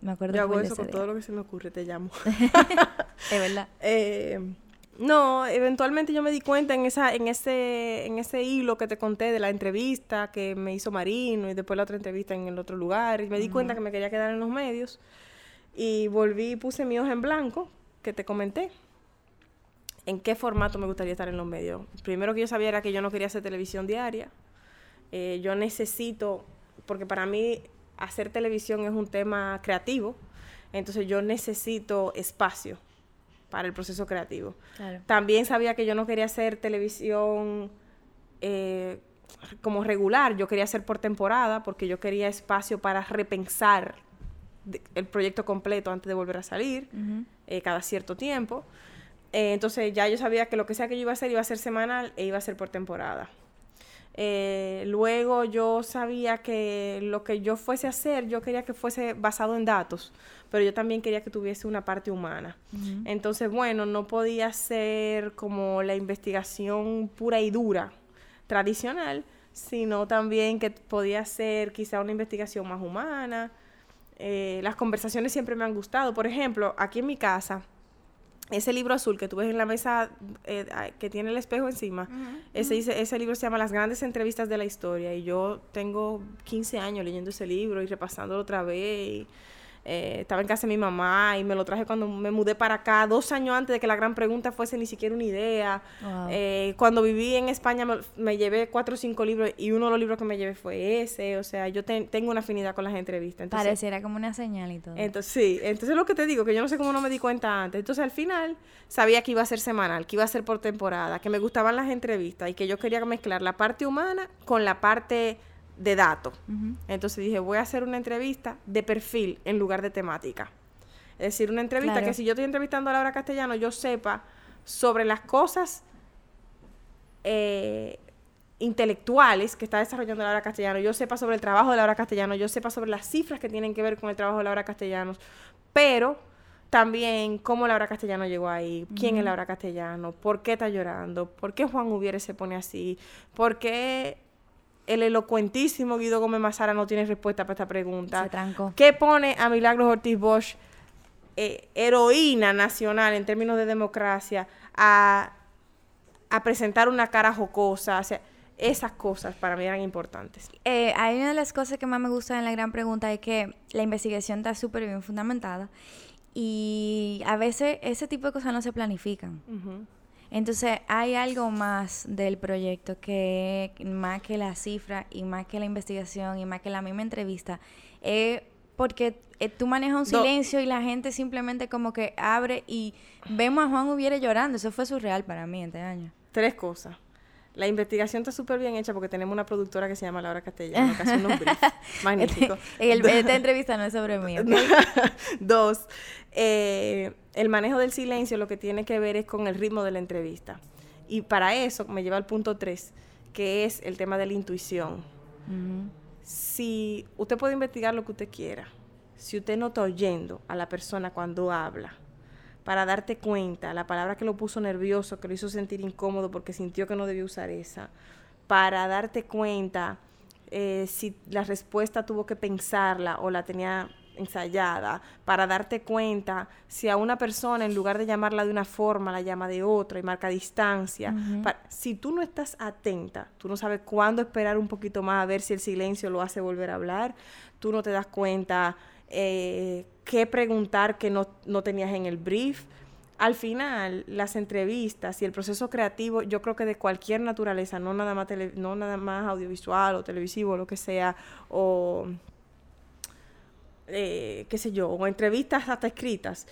Me acuerdo Yo hago eso con día. todo lo que se me ocurre, te llamo. Es verdad. Eh, no, eventualmente yo me di cuenta en esa, en ese, en ese hilo que te conté de la entrevista que me hizo Marino y después la otra entrevista en el otro lugar. Y me di cuenta que me quería quedar en los medios. Y volví y puse mi hoja en blanco, que te comenté. ¿En qué formato me gustaría estar en los medios? Primero que yo sabía era que yo no quería hacer televisión diaria. Eh, yo necesito, porque para mí hacer televisión es un tema creativo, entonces yo necesito espacio para el proceso creativo. Claro. También sabía que yo no quería hacer televisión eh, como regular, yo quería hacer por temporada porque yo quería espacio para repensar el proyecto completo antes de volver a salir Ujú. eh, cada cierto tiempo. Eh, entonces ya yo sabía que lo que sea que yo iba a hacer iba a ser semanal e iba a ser por temporada. Eh, luego yo sabía que lo que yo fuese a hacer, yo quería que fuese basado en datos, pero yo también quería que tuviese una parte humana. Entonces, bueno, no podía ser como la investigación pura y dura tradicional, sino también que podía ser quizá una investigación más humana. Eh, las conversaciones siempre me han gustado. Por ejemplo, aquí en mi casa, ese libro azul que tú ves en la mesa eh, que tiene el espejo encima, ese, ese libro se llama Las grandes entrevistas de la historia y yo tengo 15 años leyendo ese libro y repasándolo otra vez. y, eh, estaba en casa de mi mamá y me lo traje cuando me mudé para acá, dos años antes de que la gran pregunta fuese ni siquiera una idea. Wow. Eh, cuando viví en España me, me llevé cuatro o cinco libros y uno de los libros que me llevé fue ese. O sea, yo ten- tengo una afinidad con las entrevistas. Entonces, Pareciera como una señal y todo. entonces, sí, entonces lo que te digo, que yo no sé cómo no me di cuenta antes. Entonces, al final, sabía que iba a ser semanal, que iba a ser por temporada, que me gustaban las entrevistas y que yo quería mezclar la parte humana con la parte de datos. Entonces dije, voy a hacer una entrevista de perfil en lugar de temática. Es decir, una entrevista Claro. que si yo estoy entrevistando a Laura Castellano, yo sepa sobre las cosas eh, intelectuales que está desarrollando Laura Castellano, yo sepa sobre el trabajo de Laura Castellano, yo sepa sobre las cifras que tienen que ver con el trabajo de Laura Castellanos, pero también cómo Laura Castellano llegó ahí, quién es Laura Castellano, por qué está llorando, por qué Juan Ubiere se pone así, por qué el elocuentísimo Guido Gómez Mazara no tiene respuesta para esta pregunta. Se trancó. ¿Qué pone a Milagros Ortiz Bosch, eh, heroína nacional en términos de democracia, a, a presentar una cara jocosa? O sea, esas cosas para mí eran importantes. Eh, hay una de las cosas que más me gusta en la gran pregunta es que la investigación está súper bien fundamentada y a veces ese tipo de cosas no se planifican. Ujú. Entonces, hay algo más del proyecto que más que la cifra y más que la investigación y más que la misma entrevista. Eh, porque eh, tú manejas un silencio y la gente simplemente como que abre y vemos a Juan Hubiere llorando. Eso fue surreal para mí este año. Tres cosas. La investigación está súper bien hecha porque tenemos una productora que se llama Laura Castellano, que hace unos briefs. Magnífico. el, esta entrevista no es sobre mí. Dos, eh, el manejo del silencio lo que tiene que ver es con el ritmo de la entrevista. Y para eso me lleva al punto tres, que es el tema de la intuición. Si usted puede investigar lo que usted quiera, si usted no está oyendo a la persona cuando habla, para darte cuenta, la palabra que lo puso nervioso, que lo hizo sentir incómodo porque sintió que no debía usar esa, para darte cuenta eh, si la respuesta tuvo que pensarla o la tenía ensayada, para darte cuenta si a una persona en lugar de llamarla de una forma la llama de otra y marca distancia. si tú no estás atenta, tú no sabes cuándo esperar un poquito más a ver si el silencio lo hace volver a hablar, tú no te das cuenta eh, qué preguntar que no, tenías en el brief. Al final, las entrevistas y el proceso creativo, yo creo que de cualquier naturaleza, no nada más, no nada más audiovisual o televisivo, lo que sea, o eh, qué sé yo, o entrevistas hasta escritas,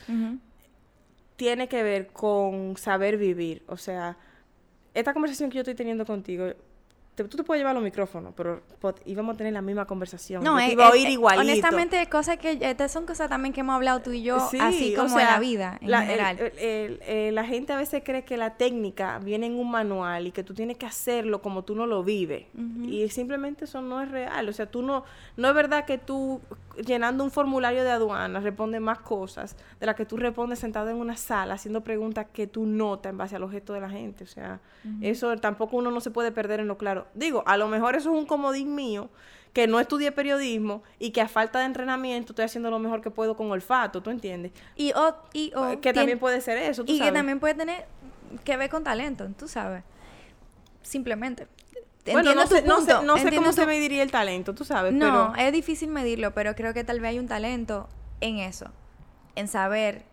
tiene que ver con saber vivir. O sea, esta conversación que yo estoy teniendo contigo, tú te puedes llevar los micrófonos, pero íbamos a tener la misma conversación. No, es, iba a oír igualito. Honestamente, cosas que estas son cosas también que hemos hablado tú y yo, así como en la vida en general. Eh, la gente a veces cree que la técnica viene en un manual y que tú tienes que hacerlo como tú no lo vives. Y simplemente eso no es real. O sea, tú no, no es verdad que tú llenando un formulario de aduana respondes más cosas de las que tú respondes sentado en una sala haciendo preguntas que tú notas en base al objeto de la gente. O sea, eso tampoco uno no se puede perder en lo claro. Digo, a lo mejor eso es un comodín mío, que no estudié periodismo y que a falta de entrenamiento estoy haciendo lo mejor que puedo con olfato, ¿tú entiendes? Y, o, y que también puede ser eso, ¿tú Y que también puede tener que ver con talento, tú sabes. Simplemente. Bueno, no sé, no sé, no sé cómo se mediría el talento, tú sabes. No, es difícil medirlo, pero creo que tal vez hay un talento en eso, en saber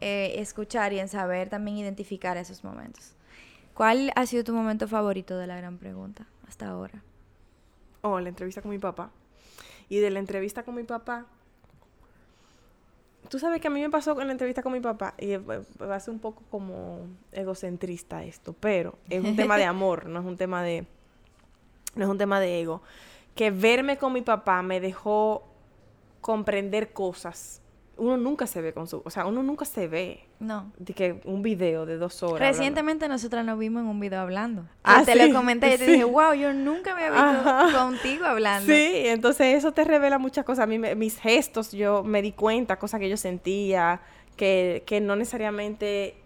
eh, escuchar y en saber también identificar esos momentos. ¿Cuál ha sido tu momento favorito de la gran pregunta hasta ahora? Oh, la entrevista con mi papá. Y de la entrevista con mi papá, tú sabes que a mí me pasó en la entrevista con mi papá, y va a ser un poco como egocentrista esto, pero es un tema de amor, no es un tema de, no es un tema de ego. Que verme con mi papá me dejó comprender cosas uno nunca se ve con su, o sea, uno nunca se ve. No. De que un video de dos horas. Recientemente nosotras nos vimos en un video hablando. Ah, te lo comenté y te dije, wow, yo nunca me había visto contigo hablando. Sí, entonces eso te revela muchas cosas. A mí, mis gestos, yo me di cuenta, cosas que yo sentía, que, que no necesariamente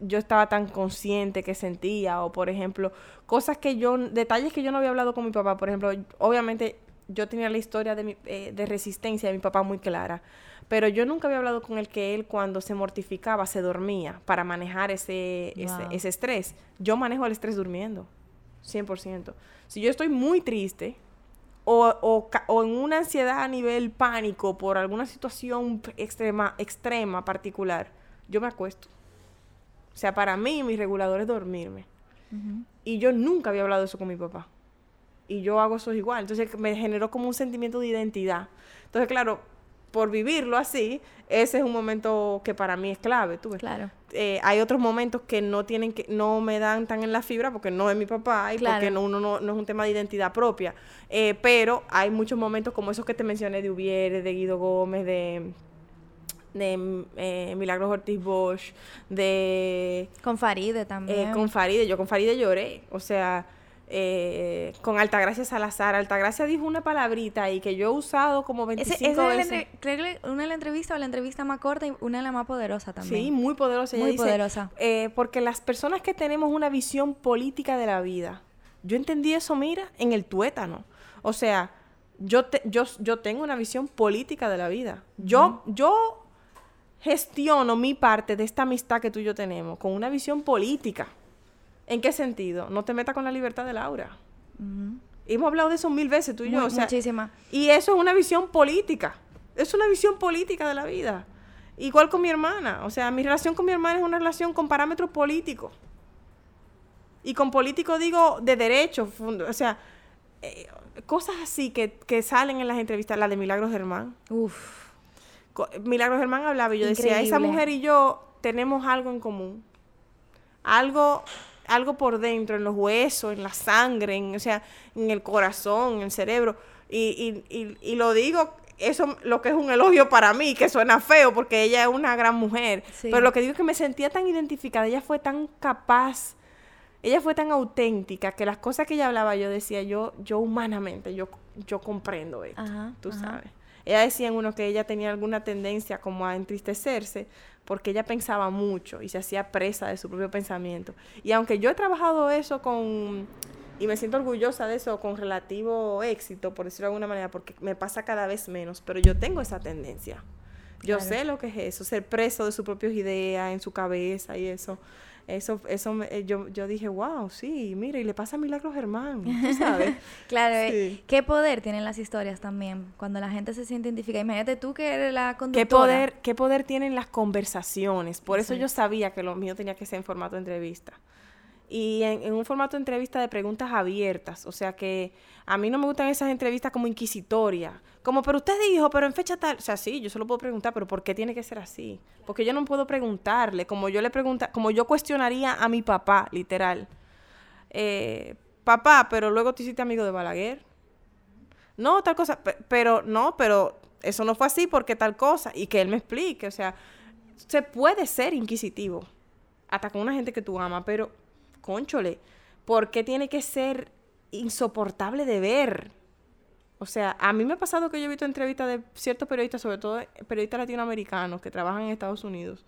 yo estaba tan consciente que sentía, o por ejemplo, cosas que yo, detalles que yo no había hablado con mi papá, por ejemplo, obviamente yo tenía la historia de, mi, eh, de resistencia de mi papá muy clara pero yo nunca había hablado con él que él cuando se mortificaba se dormía para manejar ese, ese, estrés. Yo manejo el estrés durmiendo, 100%. Si yo estoy muy triste o, o, o, en una ansiedad a nivel pánico por alguna situación extrema, extrema particular, yo me acuesto. O sea, para mí mi regulador es dormirme. Y yo nunca había hablado eso con mi papá. Y yo hago eso igual. Entonces me generó como un sentimiento de identidad. Entonces, claro, por vivirlo así, ese es un momento que para mí es clave, tú ves. Claro. Eh, hay otros momentos que no tienen que, no me dan tan en la fibra porque no es mi papá y porque no, uno no, no, es un tema de identidad propia. Eh, pero hay muchos momentos como esos que te mencioné de Ubiere, de Guido Gómez, de de eh, Milagros Ortiz Bosch, de... Con Faride también. con Faride, yo con Faride lloré, o sea, eh, con Altagracia Salazar. Altagracia dijo una palabrita ahí que yo he usado como 25 veces. una de la entrevista o la entrevista más corta y una de las más poderosas también. Sí, muy poderosa. muy poderosa. Eh, porque las personas que tenemos una visión política de la vida, yo entendí eso, mira, en el tuétano. O sea, yo, yo, yo tengo una visión política de la vida. Yo, yo gestiono mi parte de esta amistad que tú y yo tenemos con una visión política. ¿En qué sentido? No te metas con la libertad de Laura. Hemos hablado de eso mil veces tú y yo. muchísimas. Y eso es una visión política. Es una visión política de la vida. Igual con mi hermana. O sea, mi relación con mi hermana es una relación con parámetros políticos. Y con político digo de derecho, fund- o sea, eh, cosas así que, que salen en las entrevistas, la de Milagros Germán. Uf. Milagros Germán hablaba y yo decía, esa mujer y yo tenemos algo en común. Algo, algo por dentro, en los huesos, en la sangre, en, o sea, en el corazón, en el cerebro. Y, y, y, y lo digo, eso lo que es un elogio para mí, que suena feo porque ella es una gran mujer. Sí. Pero lo que digo es que me sentía tan identificada, ella fue tan capaz, ella fue tan auténtica que las cosas que ella hablaba yo decía, yo, yo humanamente, yo, yo comprendo esto Ajá, tú ajá. sabes. Ella decía en uno que ella tenía alguna tendencia como a entristecerse porque ella pensaba mucho y se hacía presa de su propio pensamiento. Y aunque yo he trabajado eso con, y me siento orgullosa de eso con relativo éxito, por decirlo de alguna manera, porque me pasa cada vez menos, pero yo tengo esa tendencia. Yo Claro. sé lo que es eso, ser preso de sus propias ideas en su cabeza y eso. Eso, eso me- eh, yo, yo dije, wow, sí, mira, y le pasa Milagros Germán, tú sabes. Claro, eh, Sí. qué poder tienen las historias también cuando la gente se siente identificada. Imagínate tú que eres la conductora. ¿Qué poder, ¿Qué poder tienen las conversaciones? Por eso Sí. yo sabía que lo mío tenía que ser en formato de entrevista. Y en, un formato de entrevista de preguntas abiertas. O sea que a mí no me gustan esas entrevistas como inquisitorias. Como, pero usted dijo, pero en fecha tal. O sea, sí, yo se lo puedo preguntar, pero ¿por qué tiene que ser así? Porque yo no puedo preguntarle, como yo le pregunta, como yo cuestionaría a mi papá, literal. Eh, papá, pero luego te hiciste amigo de Balaguer. No, tal cosa, pe- pero no, pero eso no fue así porque tal cosa y que él me explique, o sea, se puede ser inquisitivo hasta con una gente que tú amas, pero conchole, ¿por qué tiene que ser insoportable de ver? O sea, a mí me ha pasado que yo he visto entrevistas de ciertos periodistas, sobre todo periodistas latinoamericanos que trabajan en Estados Unidos,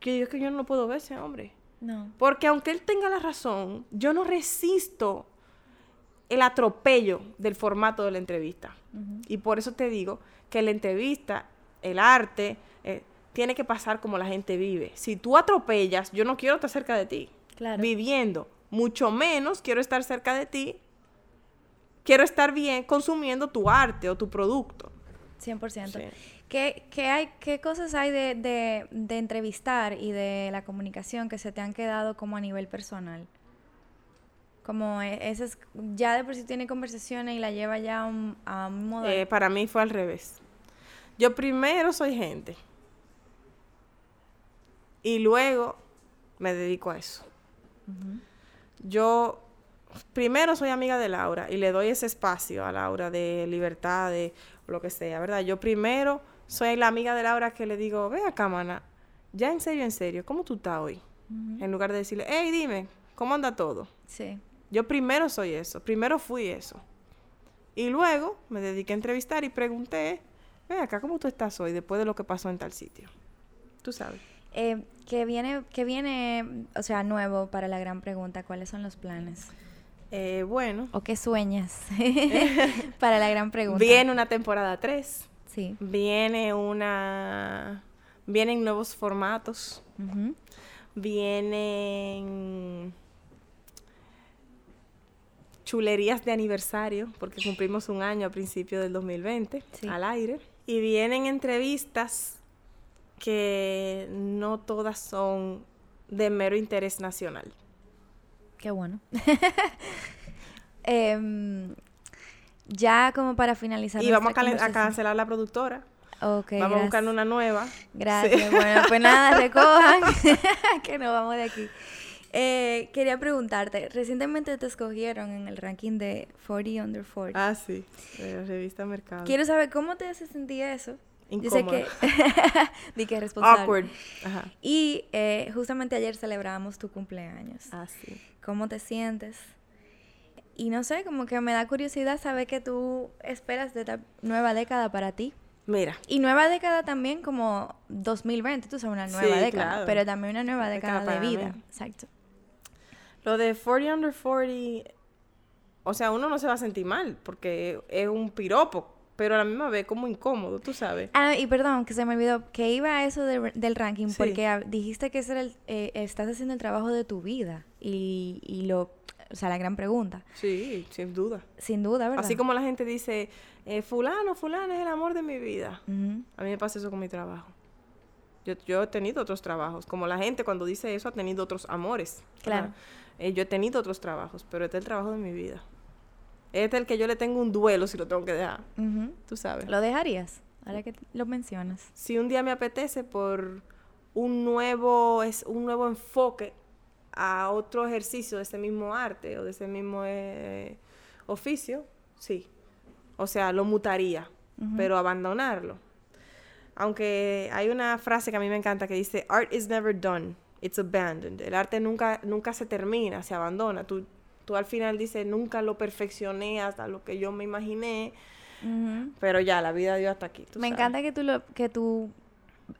que yo digo que yo no lo puedo ver ese hombre. No. Porque aunque él tenga la razón, yo no resisto el atropello del formato de la entrevista. Y por eso te digo que la entrevista, el arte, eh, tiene que pasar como la gente vive. Si tú atropellas, yo no quiero estar cerca de ti. Claro. Viviendo. Mucho menos quiero estar cerca de ti. Quiero estar bien consumiendo tu arte o tu producto. 100%. Sí. ¿Qué, qué hay, ¿Qué cosas hay de, de, de entrevistar y de la comunicación que se te han quedado como a nivel personal? Como e- ese es, ya de por sí tiene conversaciones y la lleva ya a un, a un modo... Eh, para mí fue al revés. Yo primero soy gente. Y luego me dedico a eso. Yo primero soy amiga de Laura y le doy ese espacio a Laura de libertad, de lo que sea, ¿verdad? Yo primero soy la amiga de Laura que le digo, ve acá, mana, ya en serio, en serio, ¿cómo tú estás hoy? En lugar de decirle, hey, dime, ¿cómo anda todo? Sí. Yo primero soy eso, primero fui eso. Y luego me dediqué a entrevistar y pregunté, ven acá, ¿cómo tú estás hoy después de lo que pasó en tal sitio? Tú sabes. Eh, ¿qué, viene, ¿Qué viene, o sea, nuevo para la gran pregunta? ¿Cuáles son los planes? Eh, bueno, ¿O qué sueñas para la gran pregunta? viene una temporada 3, Sí. viene una... Vienen nuevos formatos, Ujú. vienen chulerías de aniversario, porque cumplimos un año a principio del 2020 Sí. al aire. Y vienen entrevistas que no todas son de mero interés nacional. Qué bueno. Em, ya como para finalizar. Y vamos a, a cancelar la productora. Ok, vamos a buscar una nueva. Gracias. Sí. Bueno, pues nada, recojan que nos vamos de aquí. Eh, quería preguntarte, recientemente te escogieron en el ranking de 40 Under 40. Ah, sí, de la revista Mercado. Quiero saber cómo te hace sentir eso. Yo sé que... Incómoda. Di que es responsable. Awkward. Ajá. Y eh, justamente ayer celebrábamos tu cumpleaños. Ah, sí. ¿Cómo te sientes? Y no sé, como que me da curiosidad saber qué tú esperas de esta nueva década para ti. Mira, Y nueva década también como 2020, tú sabes, una nueva Sí, década, claro. pero también una nueva Década década de vida. mí. Exacto. Lo de 40 under 40, o sea, uno no se va a sentir mal porque es un piropo, pero a la misma vez como incómodo, tú sabes. Ah, y perdón, que se me olvidó, que iba a eso de- del ranking, Sí. porque ah, dijiste que ese era el, eh, estás haciendo el trabajo de tu vida y, y lo, o sea, la gran pregunta, Sí, sin duda. sin duda, ¿verdad? Así como la gente dice, eh, fulano, fulano es el amor de mi vida. A mí me pasa eso con mi trabajo. Yo, yo he tenido otros trabajos. Como la gente cuando dice eso ha tenido otros amores. Claro. Eh, yo he tenido otros trabajos, pero este es el trabajo de mi vida. Este es el que yo le tengo un duelo si lo tengo que dejar. Tú sabes. ¿Lo dejarías? Ahora que lo mencionas. Si un día me apetece por un nuevo, es un nuevo enfoque a otro ejercicio de ese mismo arte o de ese mismo eh, oficio, sí. O sea, lo mutaría, pero abandonarlo. Aunque hay una frase que a mí me encanta que dice, art is never done, it's abandoned. El arte nunca, nunca se termina, se abandona. Tú, tú al final dices, nunca lo perfeccioné hasta lo que yo me imaginé, pero ya, la vida dio hasta aquí. tú Me sabes. encanta que tú lo que tú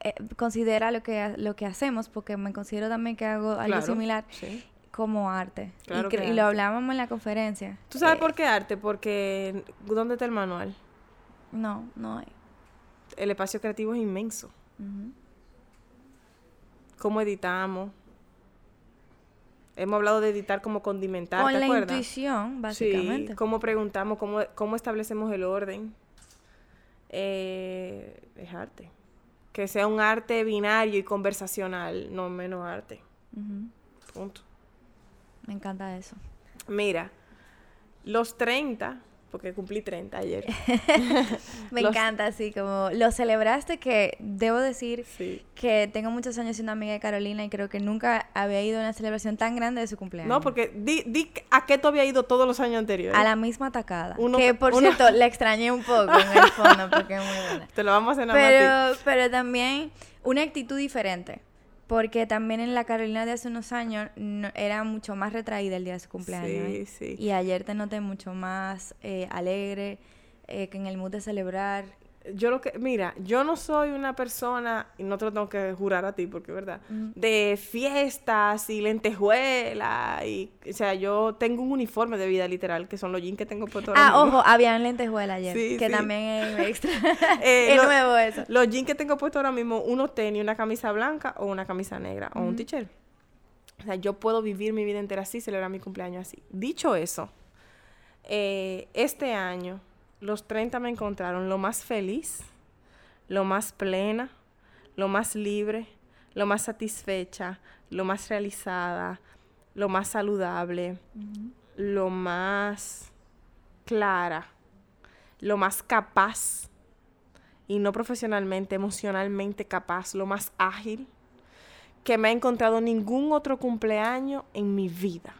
eh, considera lo que lo que hacemos porque me considero también que hago algo Claro, similar sí. como arte. Claro y, cre- que y lo hablábamos en la conferencia. ¿Tú sabes Eh, por qué arte? Porque ¿dónde está el manual? No, no hay. El espacio creativo es inmenso. Ujú. ¿Cómo editamos? Hemos hablado de editar como condimentar, Con ¿te la acuerdas? intuición, Sí, básicamente. cómo preguntamos, cómo, cómo establecemos el orden. Eh, es arte. Que sea un arte binario y conversacional, no menos arte. Punto. Me encanta eso. Mira, los 30, porque cumplí 30 ayer. Me Los- encanta así como lo celebraste que debo decir Sí. que tengo muchos años siendo amiga de Carolina y creo que nunca había ido a una celebración tan grande de su cumpleaños. No, porque di, di a qué tú habías ido todos los años anteriores. a la misma tacada. Uno- que por uno- cierto, la extrañé un poco en el fondo porque es muy buena. Te lo vamos a ti. Pero, pero también una actitud diferente. Porque también en la Carolina de hace unos años no- era mucho más retraída el día de su cumpleaños. Sí, ¿eh? sí. Y ayer te noté mucho más eh, alegre, eh, que en el mood de celebrar. Yo lo que, mira, yo no soy una persona, y no te lo tengo que jurar a ti, porque es verdad, de fiestas y lentejuelas, y, o sea, yo tengo un uniforme de vida literal, que son los jeans que tengo puestos ahora Ah, mismo. ojo, habían lentejuelas ayer, Sí, que sí. también es extra. Eh, es lo- nuevo eso. Los jeans que tengo puestos ahora mismo, unos tenis, una camisa blanca o una camisa negra, o un t-shirt. O sea, yo puedo vivir mi vida entera así, celebrar mi cumpleaños así. Dicho eso, eh, este año, los 30 me encontraron lo más feliz, lo más plena, lo más libre, lo más satisfecha, lo más realizada, lo más saludable, lo más clara, lo más capaz, y no profesionalmente, emocionalmente capaz, lo más ágil, que me ha encontrado ningún otro cumpleaños en mi vida.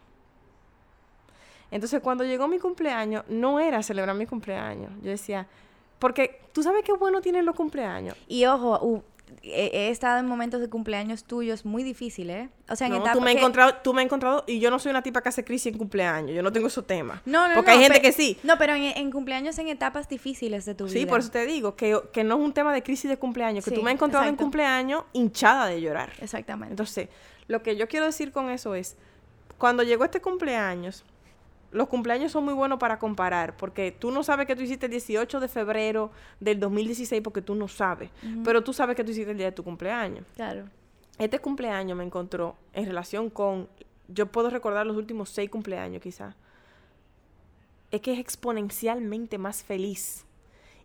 Entonces, cuando llegó mi cumpleaños, no era celebrar mi cumpleaños. Yo decía, porque tú sabes qué bueno tienen los cumpleaños. Y ojo, u- he, he estado en momentos de cumpleaños tuyos muy difíciles, ¿eh? O sea, en No, etapas tú, me has que- encontrado, tú me has encontrado, y yo no soy una tipa que hace crisis en cumpleaños, yo no tengo esos temas. No, no, Porque no, hay gente que sí. No, pero en, en cumpleaños en etapas difíciles de tu vida. Sí, por eso te digo, que, que no es un tema de crisis de cumpleaños, que Sí, tú me has encontrado exacto. en cumpleaños hinchada de llorar. Exactamente. Entonces, lo que yo quiero decir con eso es, cuando llegó este cumpleaños, los cumpleaños son muy buenos para comparar, porque tú no sabes que tú hiciste el 18 de febrero del 2016 porque tú no sabes, pero tú sabes que tú hiciste el día de tu cumpleaños. claro. Este cumpleaños me encontró en relación con, yo puedo recordar los últimos seis cumpleaños quizás, es que es exponencialmente más feliz.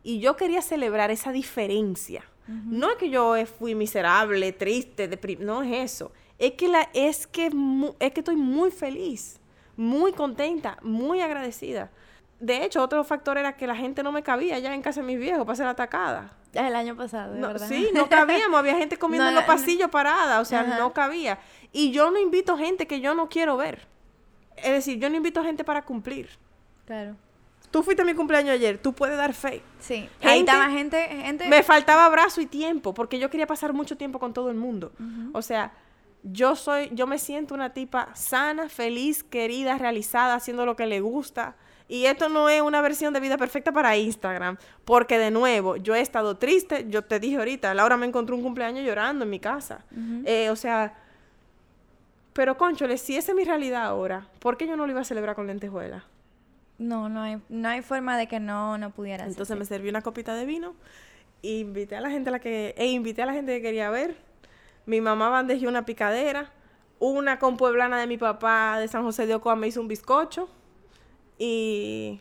Y yo quería celebrar esa diferencia. No es que yo eh, fui miserable, triste, deprim no es eso. Es que, la, es, que es que estoy muy feliz, muy contenta, muy agradecida. De hecho, otro factor era que la gente no me cabía ya en casa de mis viejos para hacer la tacada. El año pasado, No, verdad. sí, no cabíamos, había gente comiendo No, en los no. pasillos parada, o sea, Ajá. no cabía. Y yo no invito gente que yo no quiero ver. Es decir, yo no invito gente para cumplir. Claro. Tú fuiste a mi cumpleaños ayer, tú puedes dar fe. Sí. Ahí Gente- estaba gente, gente. Me faltaba abrazo y tiempo, porque yo quería pasar mucho tiempo con todo el mundo. O sea, yo soy, yo me siento una tipa sana, feliz, querida, realizada, haciendo lo que le gusta. Y esto no es una versión de vida perfecta para Instagram, porque de nuevo, yo he estado triste, yo te dije ahorita, Laura me encontró un cumpleaños llorando en mi casa. Eh, o sea, pero conchole, si esa es mi realidad ahora, ¿por qué yo no lo iba a celebrar con lentejuela? No, no hay, no hay forma de que no, no pudiera ser. Entonces me serví una copita de vino, e invité a la gente a la que, e invité a la gente que quería ver. Mi mamá bandejó una picadera, una compueblana de mi papá de San José de Ocoa me hizo un bizcocho y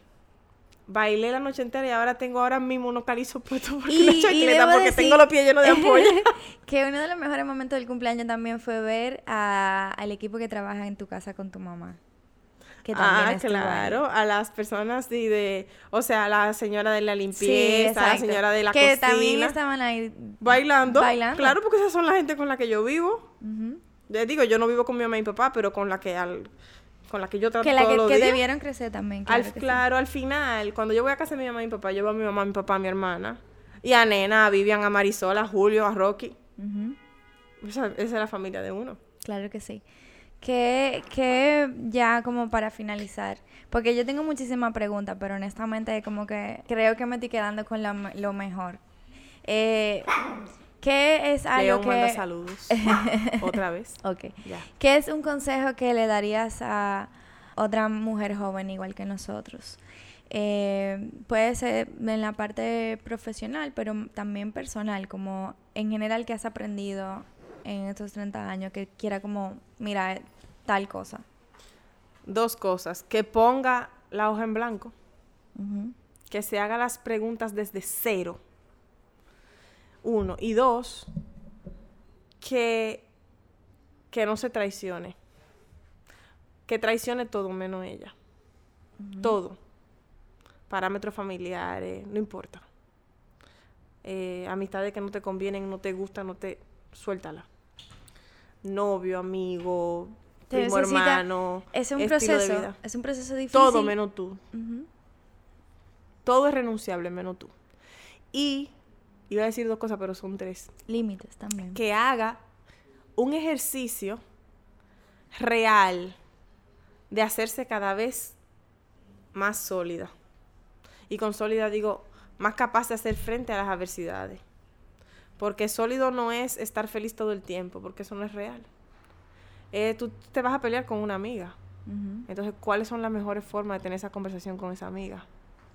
bailé la noche entera y ahora tengo ahora mismo unos calizos puestos porque Y- la chancleta porque decir tengo los pies llenos de ampollas. que uno de los mejores momentos del cumpleaños también fue ver a- al equipo que trabaja en tu casa con tu mamá. Que también Ah, ahí. claro, a las personas de, de, o sea, a la señora de la Sí, limpieza, a la señora de la que cocina, también estaban ahí. bailando. bailando. Claro, porque esas son la gente con la que yo vivo. Les digo, yo no vivo con mi mamá y mi papá, pero con la que al, con la que yo trato Que, la todos que, los que días. debieron crecer también. Al- Claro, que sí. claro, al final, cuando yo voy a casa de mi mamá y mi papá, yo veo a mi mamá, a mi papá, a mi hermana. Y a Nena, a Vivian, a Marisol, a Julio, a Rocky. Ujú. Esa, esa es la familia de uno. Claro que sí. Que, que ya como para finalizar, porque yo tengo muchísimas preguntas, pero honestamente como que creo que me estoy quedando con lo, me- lo mejor. Eh, ¿Qué es algo manda que... saludos. Otra vez. Ok. Ya. ¿Qué es un consejo que le darías a otra mujer joven igual que nosotros? Eh, puede ser en la parte profesional, pero también personal, como en general que has aprendido en estos 30 años que quiera como, mira, eh, tal cosa. Dos cosas. Que ponga la hoja en blanco. Que se haga las preguntas desde cero. Uno. Y dos, que, que no se traicione. Que traicione todo menos ella. Todo. Parámetros familiares, no importa. Eh, amistades que no te convienen, no te gustan, no te... Suéltala. Novio, amigo, Te primo necesita- hermano, Es un estilo de proceso, vida. es un proceso difícil. Todo menos tú. Todo es renunciable menos tú. Y, iba a decir dos cosas, pero son tres. Límites también. Que haga un ejercicio real de hacerse cada vez más sólida. Y con sólida digo, más capaz de hacer frente a las adversidades. Porque sólido no es estar feliz todo el tiempo, porque eso no es real. Eh, tú te vas a pelear con una amiga. Entonces, ¿cuáles son las mejores formas de tener esa conversación con esa amiga?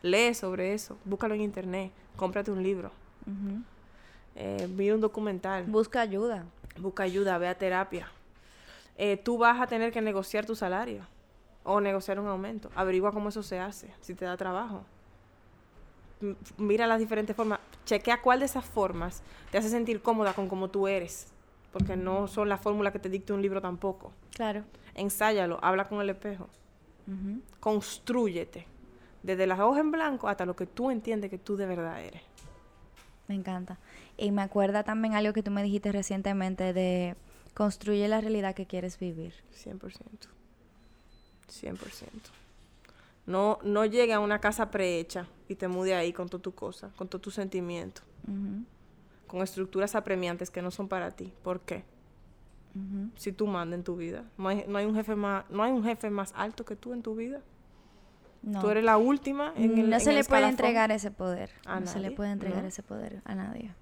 Lee sobre eso, búscalo en internet, cómprate un libro, eh, mira un documental, Busca ayuda. busca ayuda, ve a terapia. Eh, tú vas a tener que negociar tu salario o negociar un aumento. Averigua cómo eso se hace, si te da trabajo. Mira las diferentes formas. Chequea cuál de esas formas te hace sentir cómoda con cómo tú eres. Porque no son las fórmulas que te dicte un libro tampoco. Claro. Ensáyalo, habla con el espejo. Constrúyete. Desde las hojas en blanco hasta lo que tú entiendes que tú de verdad eres. Me encanta. Y me acuerda también algo que tú me dijiste recientemente de construye la realidad que quieres vivir. 100%. 100%. No, no llegue a una casa prehecha y te mude ahí con toda tu cosa, con todos tus sentimientos, Ujú, con estructuras apremiantes que no son para ti. ¿Por qué? Si tú mandas en tu vida. No hay, no hay un jefe más, no hay un jefe más alto que tú en tu vida. No. Tú eres la última en el no en se el le puede entregar ese poder. A no se le puede entregar ¿no? ese poder a nadie.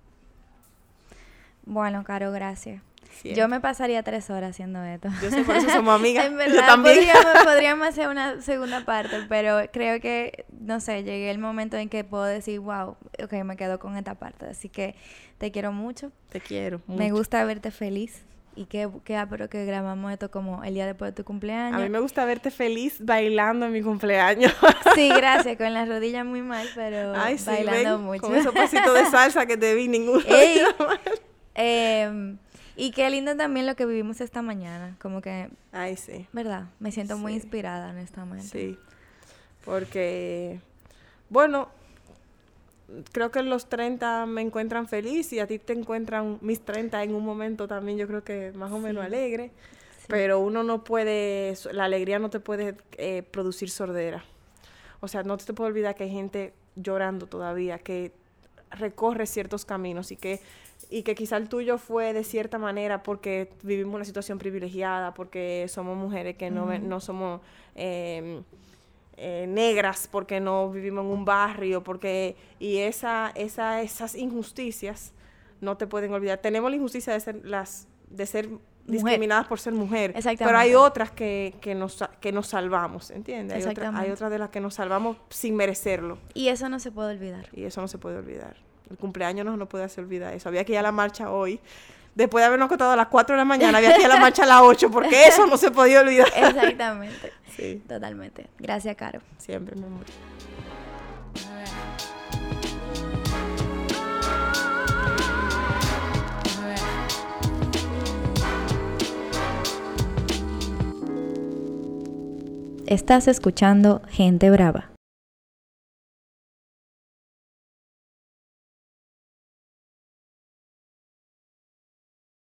Bueno, Caro, gracias. Yo me pasaría tres horas haciendo esto. Yo sé, por eso somos amigas. en Yo verdad, también. Podríamos, podríamos hacer una segunda parte, pero creo que, no sé, llegué el momento en que puedo decir, wow, ok, me quedo con esta parte. Así que te quiero mucho. Te quiero. Me gusta verte feliz. Y que, que pero que grabamos esto como el día después de tu cumpleaños. A mí me gusta verte feliz bailando en mi cumpleaños. Sí, gracias, con las rodillas muy mal, pero Ay, sí, bailando ven, mucho. con esos pasitos de salsa que te vi ninguno. Ey. Em, y qué lindo también lo que vivimos esta mañana. Como que, Ay, sí. ¿verdad? Me siento muy Sí. inspirada, honestamente. Sí. Porque, bueno, creo que los 30 me encuentran feliz y a ti te encuentran mis 30 en un momento también, yo creo que más o menos Sí. alegre. Sí. Pero uno no puede, la alegría no te puede eh, producir sordera. O sea, no te puede olvidar que hay gente llorando todavía, que recorre ciertos caminos y que, y que quizá el tuyo fue de cierta manera porque vivimos una situación privilegiada, porque somos mujeres que no, Ujú. no somos eh, eh, negras, porque no vivimos en un barrio, porque y esa, esa, esas injusticias no te pueden olvidar. Tenemos la injusticia de ser las de ser discriminadas por ser mujer, pero hay otras que, que, nos, que nos salvamos, ¿entiendes? Hay, otra- hay otras de las que nos salvamos sin merecerlo. Y eso no se puede olvidar. Y eso no se puede olvidar cumpleaños no, no podía hacer olvidar eso. Había que ir a la marcha hoy. Después de habernos acostado a las 4 de la mañana, había que ir a la marcha a las 8, porque eso no se podía olvidar. Exactamente. Sí. Totalmente. Gracias, Caro. Siempre, me amor. Estás escuchando Gente Brava.